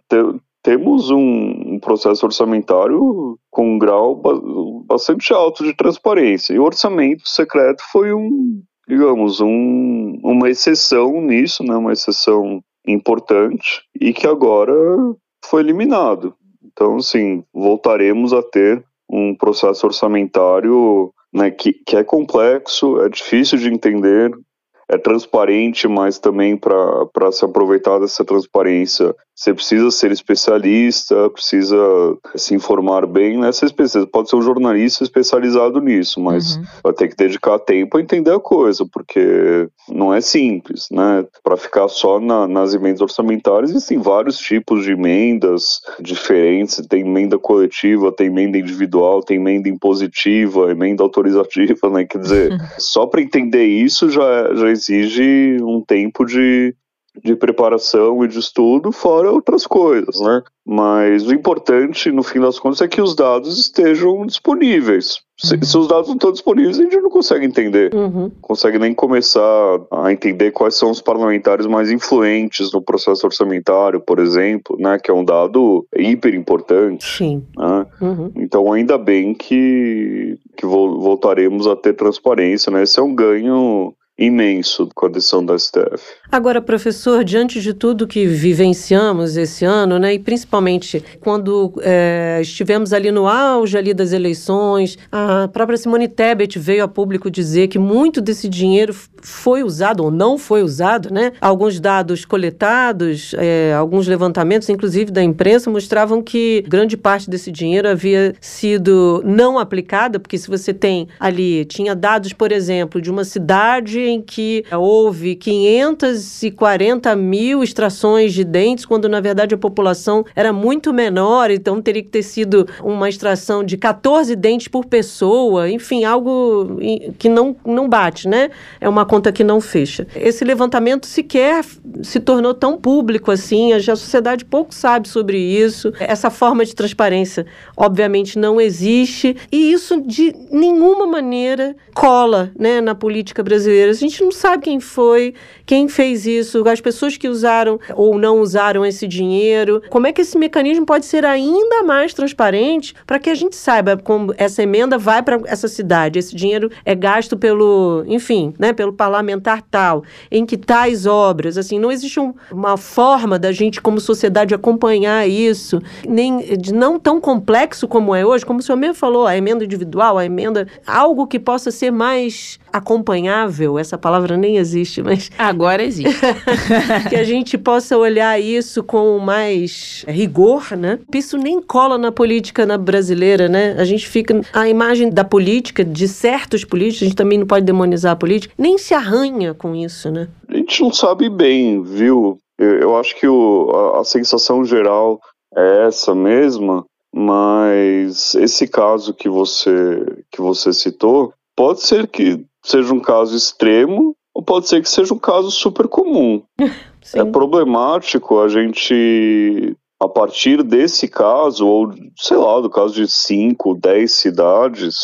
temos um, um, processo orçamentário com um grau bastante alto de transparência. E o orçamento secreto foi um, digamos, um, uma exceção nisso, né, uma exceção importante, e que agora foi eliminado. Então, assim, voltaremos a ter um processo orçamentário né, que, que é complexo, é difícil de entender, é transparente, mas também para se aproveitar dessa transparência, você precisa ser especialista, precisa se informar bem nessa especialidade. Pode ser um jornalista especializado nisso, mas uhum. vai ter que dedicar tempo a entender a coisa, porque não é simples, né? Para ficar só na, nas emendas orçamentárias, existem vários tipos de emendas diferentes. Tem emenda coletiva, tem emenda individual, tem emenda impositiva, emenda autorizativa, né? Quer dizer, (laughs) só para entender isso já, já exige um tempo de, de preparação e de estudo, fora outras coisas, né? Mas o importante, no fim das contas, é que os dados estejam disponíveis. Se, uhum. se os dados não estão disponíveis, a gente não consegue entender. Uhum. Consegue nem começar a entender quais são os parlamentares mais influentes no processo orçamentário, por exemplo, né? Que é um dado hiper importante. Sim. Né? Uhum. Então, ainda bem que, que voltaremos a ter transparência, né? Esse é um ganho imenso com a decisão da STF. Agora, professor, diante de tudo que vivenciamos esse ano, né, e principalmente quando é, estivemos ali no auge ali das eleições, a própria Simone Tebet veio a público dizer que muito desse dinheiro foi usado ou não foi usado, né? Alguns dados coletados, é, alguns levantamentos, inclusive da imprensa, mostravam que grande parte desse dinheiro havia sido não aplicada, porque se você tem ali, tinha dados, por exemplo, de uma cidade em que houve 540 mil extrações de dentes, quando na verdade a população era muito menor, então teria que ter sido uma extração de 14 dentes por pessoa, enfim, algo que não, não bate, né? É uma conta que não fecha. Esse levantamento sequer se tornou tão público assim, a sociedade pouco sabe sobre isso. Essa forma de transparência, obviamente, não existe, e isso de nenhuma maneira cola né, na política brasileira. A gente não sabe quem foi, quem fez isso, as pessoas que usaram ou não usaram esse dinheiro. Como é que esse mecanismo pode ser ainda mais transparente para que a gente saiba como essa emenda vai para essa cidade, esse dinheiro é gasto pelo, enfim, né, pelo parlamentar tal, em que tais obras, assim, não existe um, uma forma da gente como sociedade acompanhar isso, nem de não tão complexo como é hoje, como o senhor mesmo falou, a emenda individual, a emenda, algo que possa ser mais acompanhável, essa palavra nem existe, mas. (laughs) Agora existe. (laughs) que a gente possa olhar isso com mais rigor, né? Isso nem cola na política na brasileira, né? A gente fica. A imagem da política, de certos políticos, a gente também não pode demonizar a política, nem se arranha com isso, né? A gente não sabe bem, viu? Eu, eu acho que o, a, a sensação geral é essa mesma, mas esse caso que você que você citou pode ser que seja um caso extremo ou pode ser que seja um caso super comum. (laughs) é problemático a gente, a partir desse caso, ou sei lá, do caso de 5, 10 cidades,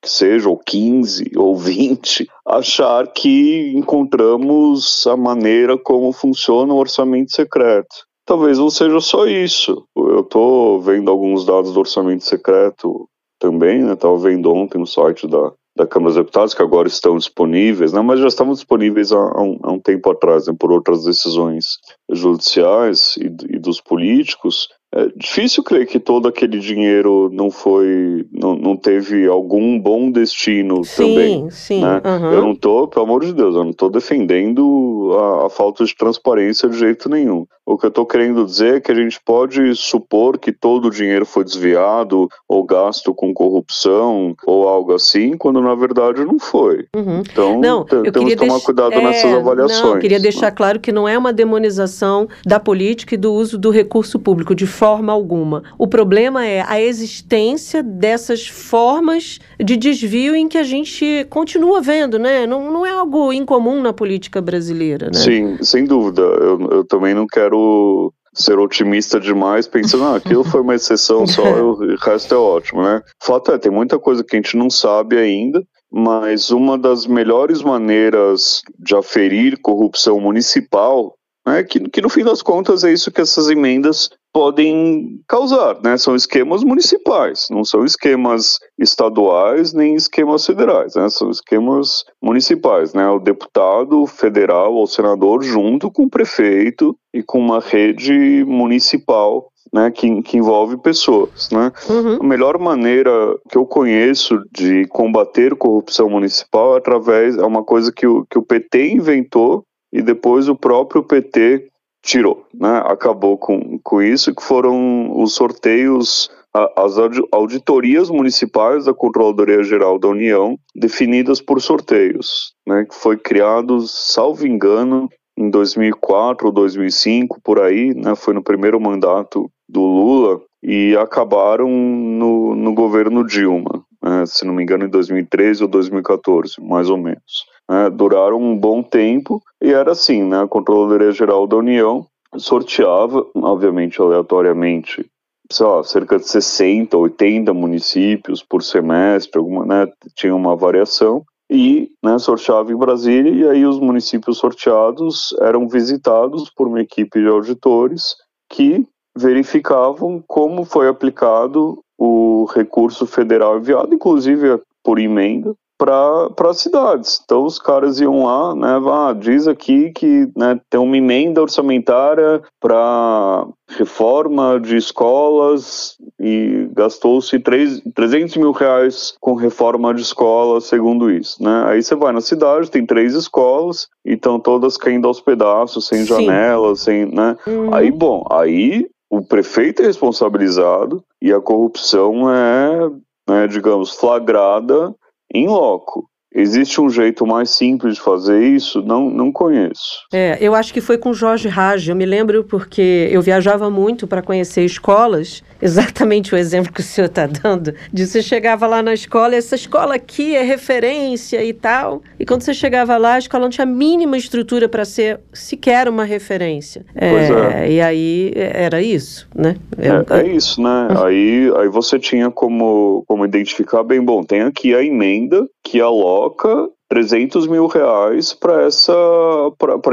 que seja, ou 15, ou 20, achar que encontramos a maneira como funciona o orçamento secreto. Talvez não seja só isso. Eu estou vendo alguns dados do orçamento secreto também, né? Estava vendo ontem no site da, da Câmara dos Deputados, que agora estão disponíveis, né, mas já estavam disponíveis há, há, um, há um, tempo atrás, né, por outras decisões judiciais e, e dos políticos, é difícil crer que todo aquele dinheiro não foi, não, não teve algum bom destino sim, também. Sim, né? uhum. Eu não tô, pelo amor de Deus, eu não tô defendendo a, a, falta de transparência de jeito nenhum. O que eu tô querendo dizer é que a gente pode supor que todo o dinheiro foi desviado ou gasto com corrupção ou algo assim, quando na verdade não foi. Uhum. Então, não, temos que tomar cuidado é, nessas avaliações. Não, eu queria deixar claro que não é uma demonização da política e do uso do recurso público, de forma alguma. O problema é a existência dessas formas de desvio em que a gente continua vendo, né? Não, não é algo incomum na política brasileira, né? Sim, sem dúvida. Eu, eu também não quero ser otimista demais, pensando, ah, aquilo foi uma exceção só, (laughs) o resto é ótimo, né? Fato é, tem muita coisa que a gente não sabe ainda, mas uma das melhores maneiras de aferir corrupção municipal né, que, que no fim das contas é isso que essas emendas podem causar, né? São esquemas municipais, não são esquemas estaduais nem esquemas federais, né? São esquemas municipais, né? O deputado federal ou senador junto com o prefeito e com uma rede municipal né, que, que, envolve pessoas. Né? Uhum. A melhor maneira que eu conheço de combater corrupção municipal é através, é uma coisa que o, que o PT inventou e depois o próprio PT tirou, né? Acabou com, com isso, que foram os sorteios, as auditorias municipais da Controladoria Geral da União, definidas por sorteios, né? Que foi criado, salvo engano, em 2004 ou 2005, por aí, né? Foi no primeiro mandato do Lula e acabaram no, no governo Dilma, né? se não me engano, em 2013 ou 2014, mais ou menos né, duraram um bom tempo e era assim, né, a Controladoria Geral da União sorteava, obviamente aleatoriamente, sei lá, cerca de 60, 80 municípios por semestre, alguma, né, tinha uma variação, e né, sorteava em Brasília, e aí os municípios sorteados eram visitados por uma equipe de auditores que verificavam como foi aplicado o recurso federal enviado, inclusive por emenda, para as cidades. Então os caras iam lá, né, ah, diz aqui que né, tem uma emenda orçamentária para reforma de escolas e gastou-se 300 mil reais com reforma de escolas, segundo isso, né? Aí você vai na cidade, tem três escolas e estão todas caindo aos pedaços, sem Sim. janelas, sem, né? Uhum. Aí, bom, aí o prefeito é responsabilizado e a corrupção é, né, digamos, flagrada em loco. Existe um jeito mais simples de fazer isso? Não, não conheço. É, eu acho que foi com Jorge Raj. Eu me lembro porque eu viajava muito para conhecer escolas (laughs) exatamente o exemplo que o senhor está dando, de você chegava lá na escola, essa escola aqui é referência e tal, e quando você chegava lá, a escola não tinha a mínima estrutura para ser sequer uma referência. É, é. E aí era isso, né? É, é isso, né? aí, aí você tinha como, como identificar bem, bom, tem aqui a emenda que aloca 300 mil reais para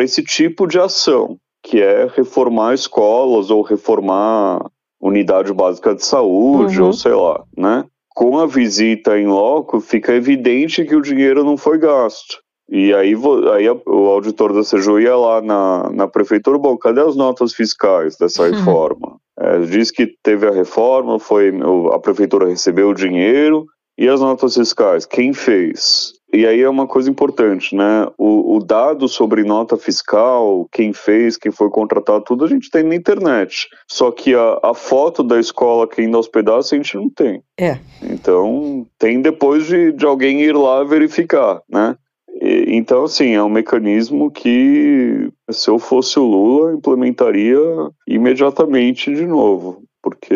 esse tipo de ação, que é reformar escolas ou reformar unidade básica de saúde, uhum. ou sei lá, né? Com a visita em loco, fica evidente que o dinheiro não foi gasto. E aí, aí o auditor da CJU ia lá na, na prefeitura, bom, cadê as notas fiscais dessa uhum. reforma? É, diz que teve a reforma, foi a prefeitura recebeu o dinheiro, e as notas fiscais, quem fez? E aí é uma coisa importante, né? O, o, dado sobre nota fiscal, quem fez, quem foi contratado, tudo a gente tem na internet. Só que a, a foto da escola que ainda aos pedaços a gente não tem. É. Então tem depois de, de alguém ir lá verificar, né? E, então, assim, é um mecanismo que, se eu fosse o Lula, implementaria imediatamente de novo, porque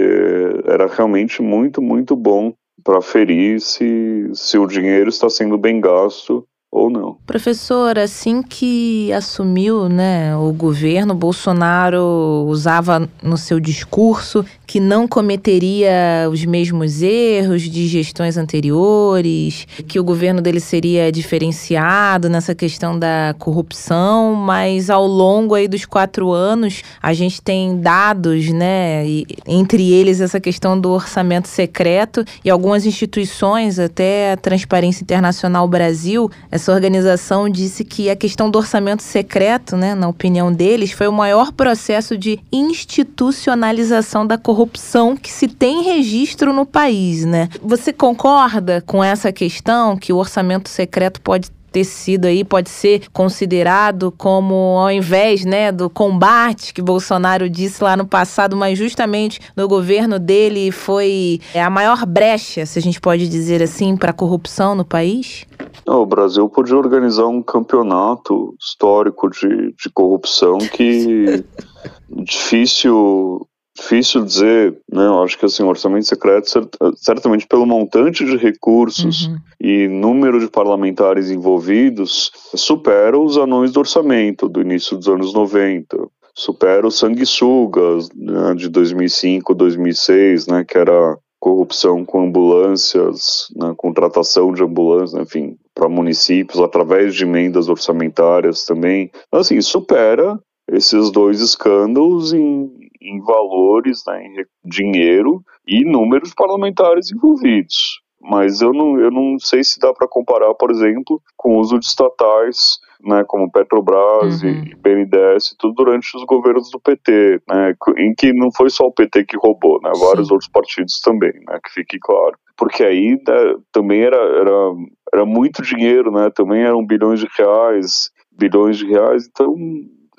era realmente muito, muito bom para ferir se, se o dinheiro está sendo bem gasto ou não. Professor, assim que assumiu né, o governo, Bolsonaro usava no seu discurso que não cometeria os mesmos erros de gestões anteriores, que o governo dele seria diferenciado nessa questão da corrupção, mas ao longo aí dos quatro anos a gente tem dados, né, e, entre eles essa questão do orçamento secreto e algumas instituições, até a Transparência Internacional Brasil, essa organização disse que a questão do orçamento secreto, né, na opinião deles, foi o maior processo de institucionalização da corrupção que se tem registro no país, né? Você concorda com essa questão que o orçamento secreto pode ter sido aí, pode ser considerado como, ao invés né, do combate que Bolsonaro disse lá no passado, mas justamente no governo dele foi é, a maior brecha, se a gente pode dizer assim, para a corrupção no país? o Brasil podia organizar um campeonato histórico de, de corrupção que (laughs) difícil difícil dizer, né? Eu acho que assim, o orçamento secreto, certamente pelo montante de recursos uhum. e número de parlamentares envolvidos, supera os anões do orçamento do início dos anos 90. Supera os sanguessugas né, de 2005, 2006, né, que era corrupção com ambulâncias, né, contratação de ambulâncias, enfim, para municípios através de emendas orçamentárias também. Assim, supera esses dois escândalos em, em valores, né, em dinheiro e números parlamentares envolvidos. Mas eu não, eu não sei se dá para comparar, por exemplo, com o uso de estatais, né, como Petrobras uhum. e BNDES, tudo durante os governos do PT, né, em que não foi só o PT que roubou, né, vários Sim. outros partidos também, né, que fique claro. Porque aí né, também era, era, era muito dinheiro, né, também eram bilhões de reais, bilhões de reais, então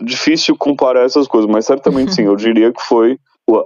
difícil comparar essas coisas, mas certamente sim, eu (laughs) diria que foi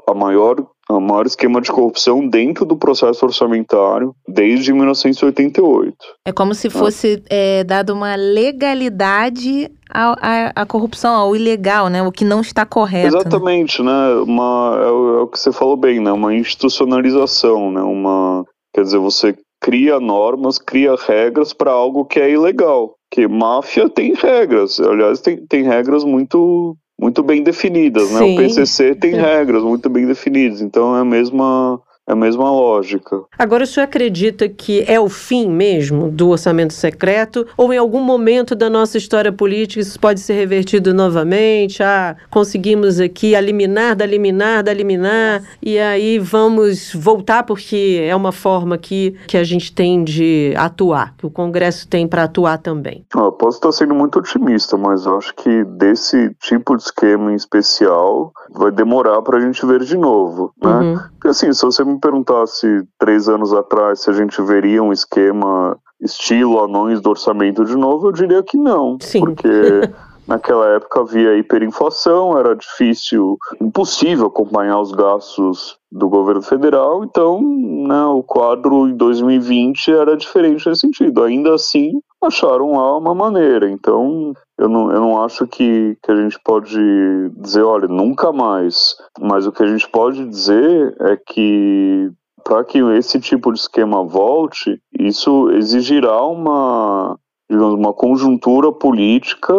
a maior, a maior esquema de corrupção dentro do processo orçamentário desde 1988. É como se fosse é, dado uma legalidade à, à, à, corrupção, ao ilegal, né? O que não está correto. Né? Exatamente, né? né? Uma, é, o, é o que você falou bem, né? Uma institucionalização, né? Uma, quer dizer, você cria normas, cria regras para algo que é ilegal. Que máfia tem regras, aliás, tem, tem regras muito muito bem definidas, né? O PCC tem regras muito bem definidas, então é a mesma é a mesma lógica. Agora, o senhor acredita que é o fim mesmo do orçamento secreto? Ou em algum momento da nossa história política isso pode ser revertido novamente? Ah, conseguimos aqui eliminar, da liminar, da liminar, e aí vamos voltar porque é uma forma que, que a gente tem de atuar, que o Congresso tem para atuar também. Ah, posso estar sendo muito otimista, mas eu acho que desse tipo de esquema em especial vai demorar para a gente ver de novo, né? Uhum. Porque assim, se você me perguntasse três anos atrás se a gente veria um esquema estilo anões do orçamento de novo, eu diria que não. Sim. Porque (laughs) naquela época havia hiperinflação, era difícil, impossível acompanhar os gastos do governo federal, então né, o quadro em 2020 era diferente nesse sentido. Ainda assim, acharam lá uma maneira. Então, eu não, eu não acho que, que a gente pode dizer, olha, nunca mais. Mas o que a gente pode dizer é que para que esse tipo de esquema volte, isso exigirá uma, digamos, uma conjuntura política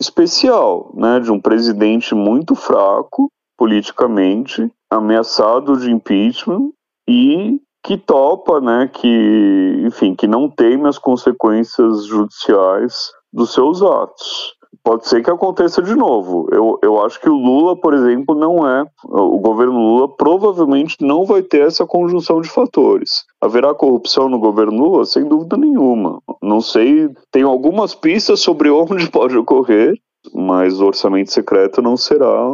especial, né, de um presidente muito fraco politicamente, ameaçado de impeachment e que topa, né, que, enfim, que não teme as consequências judiciais dos seus atos. Pode ser que aconteça de novo. Eu, eu acho que o Lula, por exemplo, não é. O governo Lula provavelmente não vai ter essa conjunção de fatores. Haverá corrupção no governo Lula? Sem dúvida nenhuma. Não sei, tenho algumas pistas sobre (laughs) onde pode ocorrer, mas o orçamento secreto não será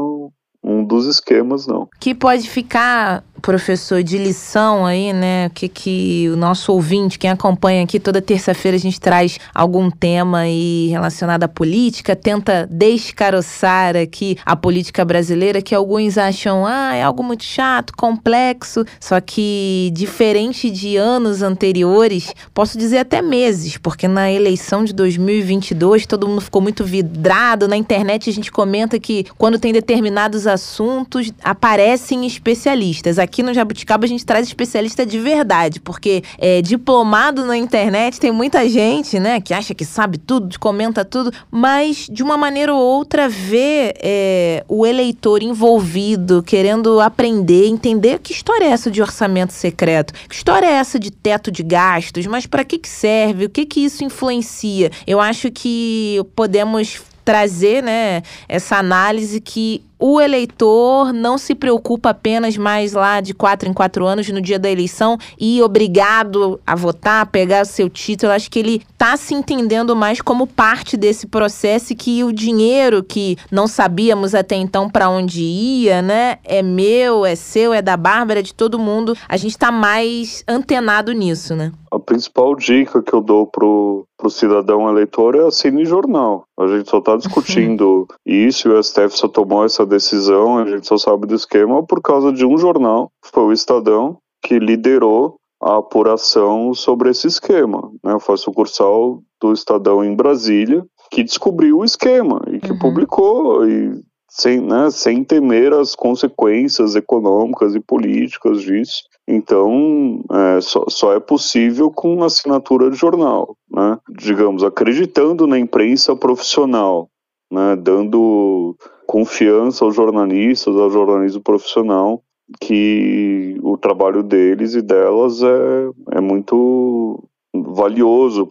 um dos esquemas, não. Que pode ficar professor de lição aí, né? O que, que o nosso ouvinte, quem acompanha aqui, toda terça-feira a gente traz algum tema aí relacionado à política, tenta descaroçar aqui a política brasileira, que alguns acham, ah, é algo muito chato, complexo, só que diferente de anos anteriores, posso dizer até meses, porque na eleição de 2022 todo mundo ficou muito vidrado, na internet a gente comenta que quando tem determinados assuntos aparecem especialistas aqui no Jabuticaba a gente traz especialista de verdade, porque é, diplomado na internet tem muita gente, né, que acha que sabe tudo, comenta tudo, mas de uma maneira ou outra vê é, o eleitor envolvido, querendo aprender, entender que história é essa de orçamento secreto, que história é essa de teto de gastos, mas para que, que serve, o que, que isso influencia. Eu acho que podemos trazer né, essa análise que o eleitor não se preocupa apenas mais lá de quatro em quatro anos no dia da eleição e obrigado a votar, pegar o seu título. Acho que ele está se entendendo mais como parte desse processo e que o dinheiro que não sabíamos até então para onde ia, né? É meu, é seu, é da Bárbara, é de todo mundo. A gente está mais antenado nisso, né? A principal dica que eu dou pro, pro cidadão eleitor é assine jornal. A gente só está discutindo (laughs) isso e o STF só tomou essa decisão, a gente só sabe do esquema por causa de um jornal, foi o Estadão, que liderou a apuração sobre esse esquema. Né? Foi sucursal do Estadão em Brasília que descobriu o esquema e que uhum. publicou e sem, né, sem temer as consequências econômicas e políticas disso. Então, é, só, só, é possível com assinatura de jornal, né? digamos, acreditando na imprensa profissional, né? dando confiança aos jornalistas, ao jornalismo profissional, que o trabalho deles e delas é, é muito valioso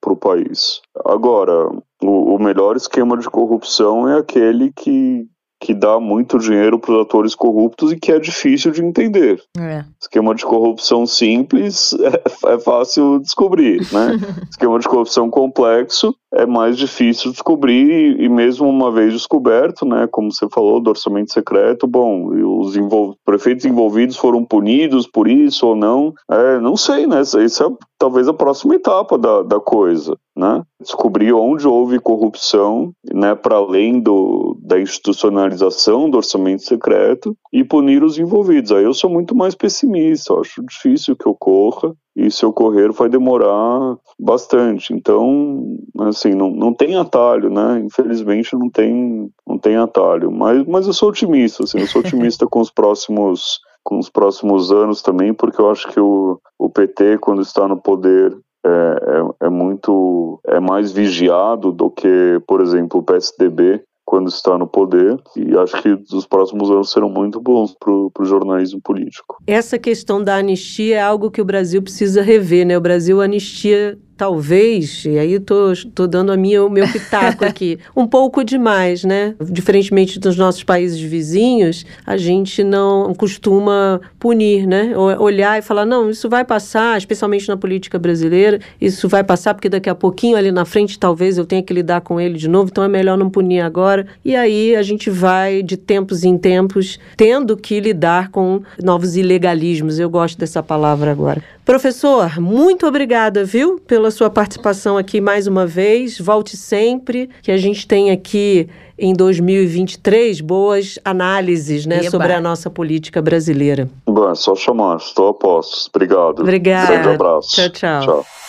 para o país. Agora, o, o melhor esquema de corrupção é aquele que que dá muito dinheiro para os atores corruptos e que é difícil de entender. É. Esquema de corrupção simples (laughs) é, é fácil descobrir, né? (laughs) Esquema de corrupção complexo é mais difícil descobrir e, mesmo uma vez descoberto, né, como você falou do orçamento secreto, bom, os envol prefeitos envolvidos foram punidos por isso ou não, é, não sei, né, isso é talvez a próxima etapa da, da coisa, né, descobrir onde houve corrupção, né, para além do, da institucionalização do orçamento secreto e punir os envolvidos. Aí eu sou muito mais pessimista, acho difícil que ocorra, e se ocorrer vai demorar bastante. Então, assim, não, não tem atalho, né? Infelizmente não tem, não tem atalho. Mas, mas eu sou otimista, assim, eu sou otimista (laughs) com os próximos com os próximos anos também, porque eu acho que o, o PT, quando está no poder, é, é, é, muito é mais vigiado do que, por exemplo, o PSDB, quando está no poder, e acho que os próximos anos serão muito bons para o jornalismo político. Essa questão da anistia é algo que o Brasil precisa rever, né? O Brasil anistia talvez, e aí tô, tô dando a minha, o meu pitaco aqui, (laughs) um pouco demais, né? Diferentemente dos nossos países vizinhos, a gente não costuma punir, né? Olhar e falar, não, isso vai passar, especialmente na política brasileira, isso vai passar porque daqui a pouquinho ali na frente talvez eu tenha que lidar com ele de novo, então é melhor não punir agora. E aí a gente vai de tempos em tempos tendo que lidar com novos ilegalismos. Eu gosto dessa palavra agora. Professor, muito obrigada, viu, pela sua participação aqui mais uma vez. Volte sempre, que a gente tem aqui em 2023 boas análises né, sobre a nossa política brasileira. Bom, é só chamar, estou a postos. Obrigado. Obrigada. Grande abraço. Tchau, tchau. tchau.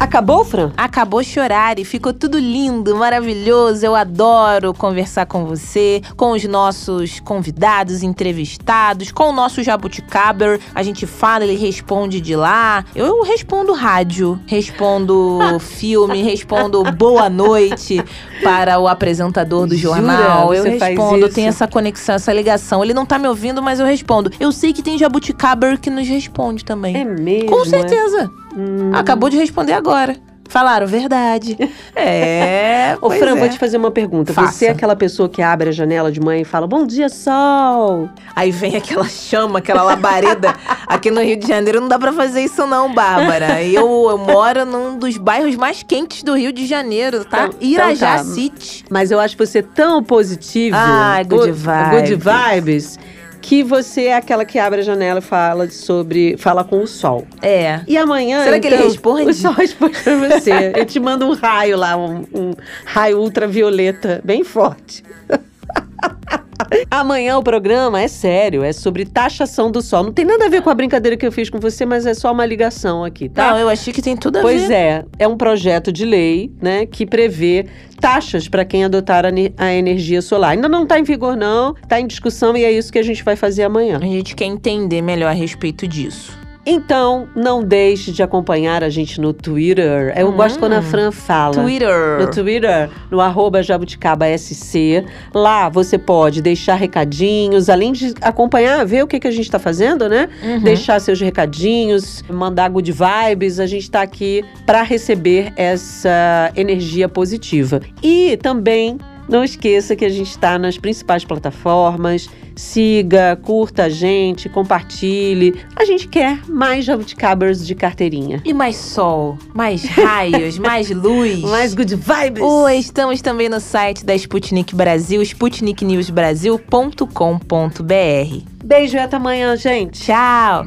Acabou, Fran? Acabou chorar e ficou tudo lindo, maravilhoso. Eu adoro conversar com você, com os nossos convidados, entrevistados, com o nosso Jabuticaber. A gente fala, ele responde de lá. Eu respondo rádio, respondo (laughs) filme, respondo boa noite para o apresentador do jornal. Jura? Eu respondo, tem essa conexão, essa ligação. Ele não tá me ouvindo, mas eu respondo. Eu sei que tem Jabuticaber que nos responde também. É mesmo? Com certeza. É? Hum. Acabou de responder agora. Falaram verdade. (laughs) É. Ô, Fran, é. vou te fazer uma pergunta. Faça. Você é aquela pessoa que abre a janela de manhã e fala: Bom dia, sol. Aí vem aquela (laughs) chama, aquela labareda. Aqui no Rio de Janeiro não dá pra fazer isso, não, Bárbara. Eu, eu moro num dos bairros mais quentes do Rio de Janeiro, tá? Então, Irajá então tá. City. Mas eu acho você tão positivo. Ah, good vibes. Good vibes que você é aquela que abre a janela e fala sobre. fala com o sol. É. E amanhã. Será então, que ele então, responde? O sol responde pra você. Eu te mando um raio lá, um, um raio ultravioleta bem forte. (laughs) (laughs) Amanhã o programa é sério, é sobre taxação do sol. Não tem nada a ver com a brincadeira que eu fiz com você, mas é só uma ligação aqui, tá? Não, eu achei que tem tudo a Pois ver. é, é um projeto de lei, né, que prevê taxas para quem adotar a, a energia solar. Ainda não está em vigor, não, está em discussão e é isso que a gente vai fazer amanhã. A gente quer entender melhor a respeito disso. Então, não deixe de acompanhar a gente no Twitter. Eu Hum. gosto quando a Fran fala. Twitter. No Twitter, no arroba jabuticabasc. Lá você pode deixar recadinhos, além de acompanhar, ver o que, que a gente está fazendo, né? Uhum. Deixar seus recadinhos, mandar good vibes. A gente está aqui para receber essa energia positiva. E também não esqueça que a gente está nas principais plataformas. Siga, curta a gente, compartilhe. A gente quer mais jabuticabers de carteirinha. E mais sol, mais raios, (laughs) mais luz. Mais good vibes! Oi, estamos também no site da Sputnik Brasil, sputniknewsbrasil.com.br. Beijo e até amanhã, gente. Tchau!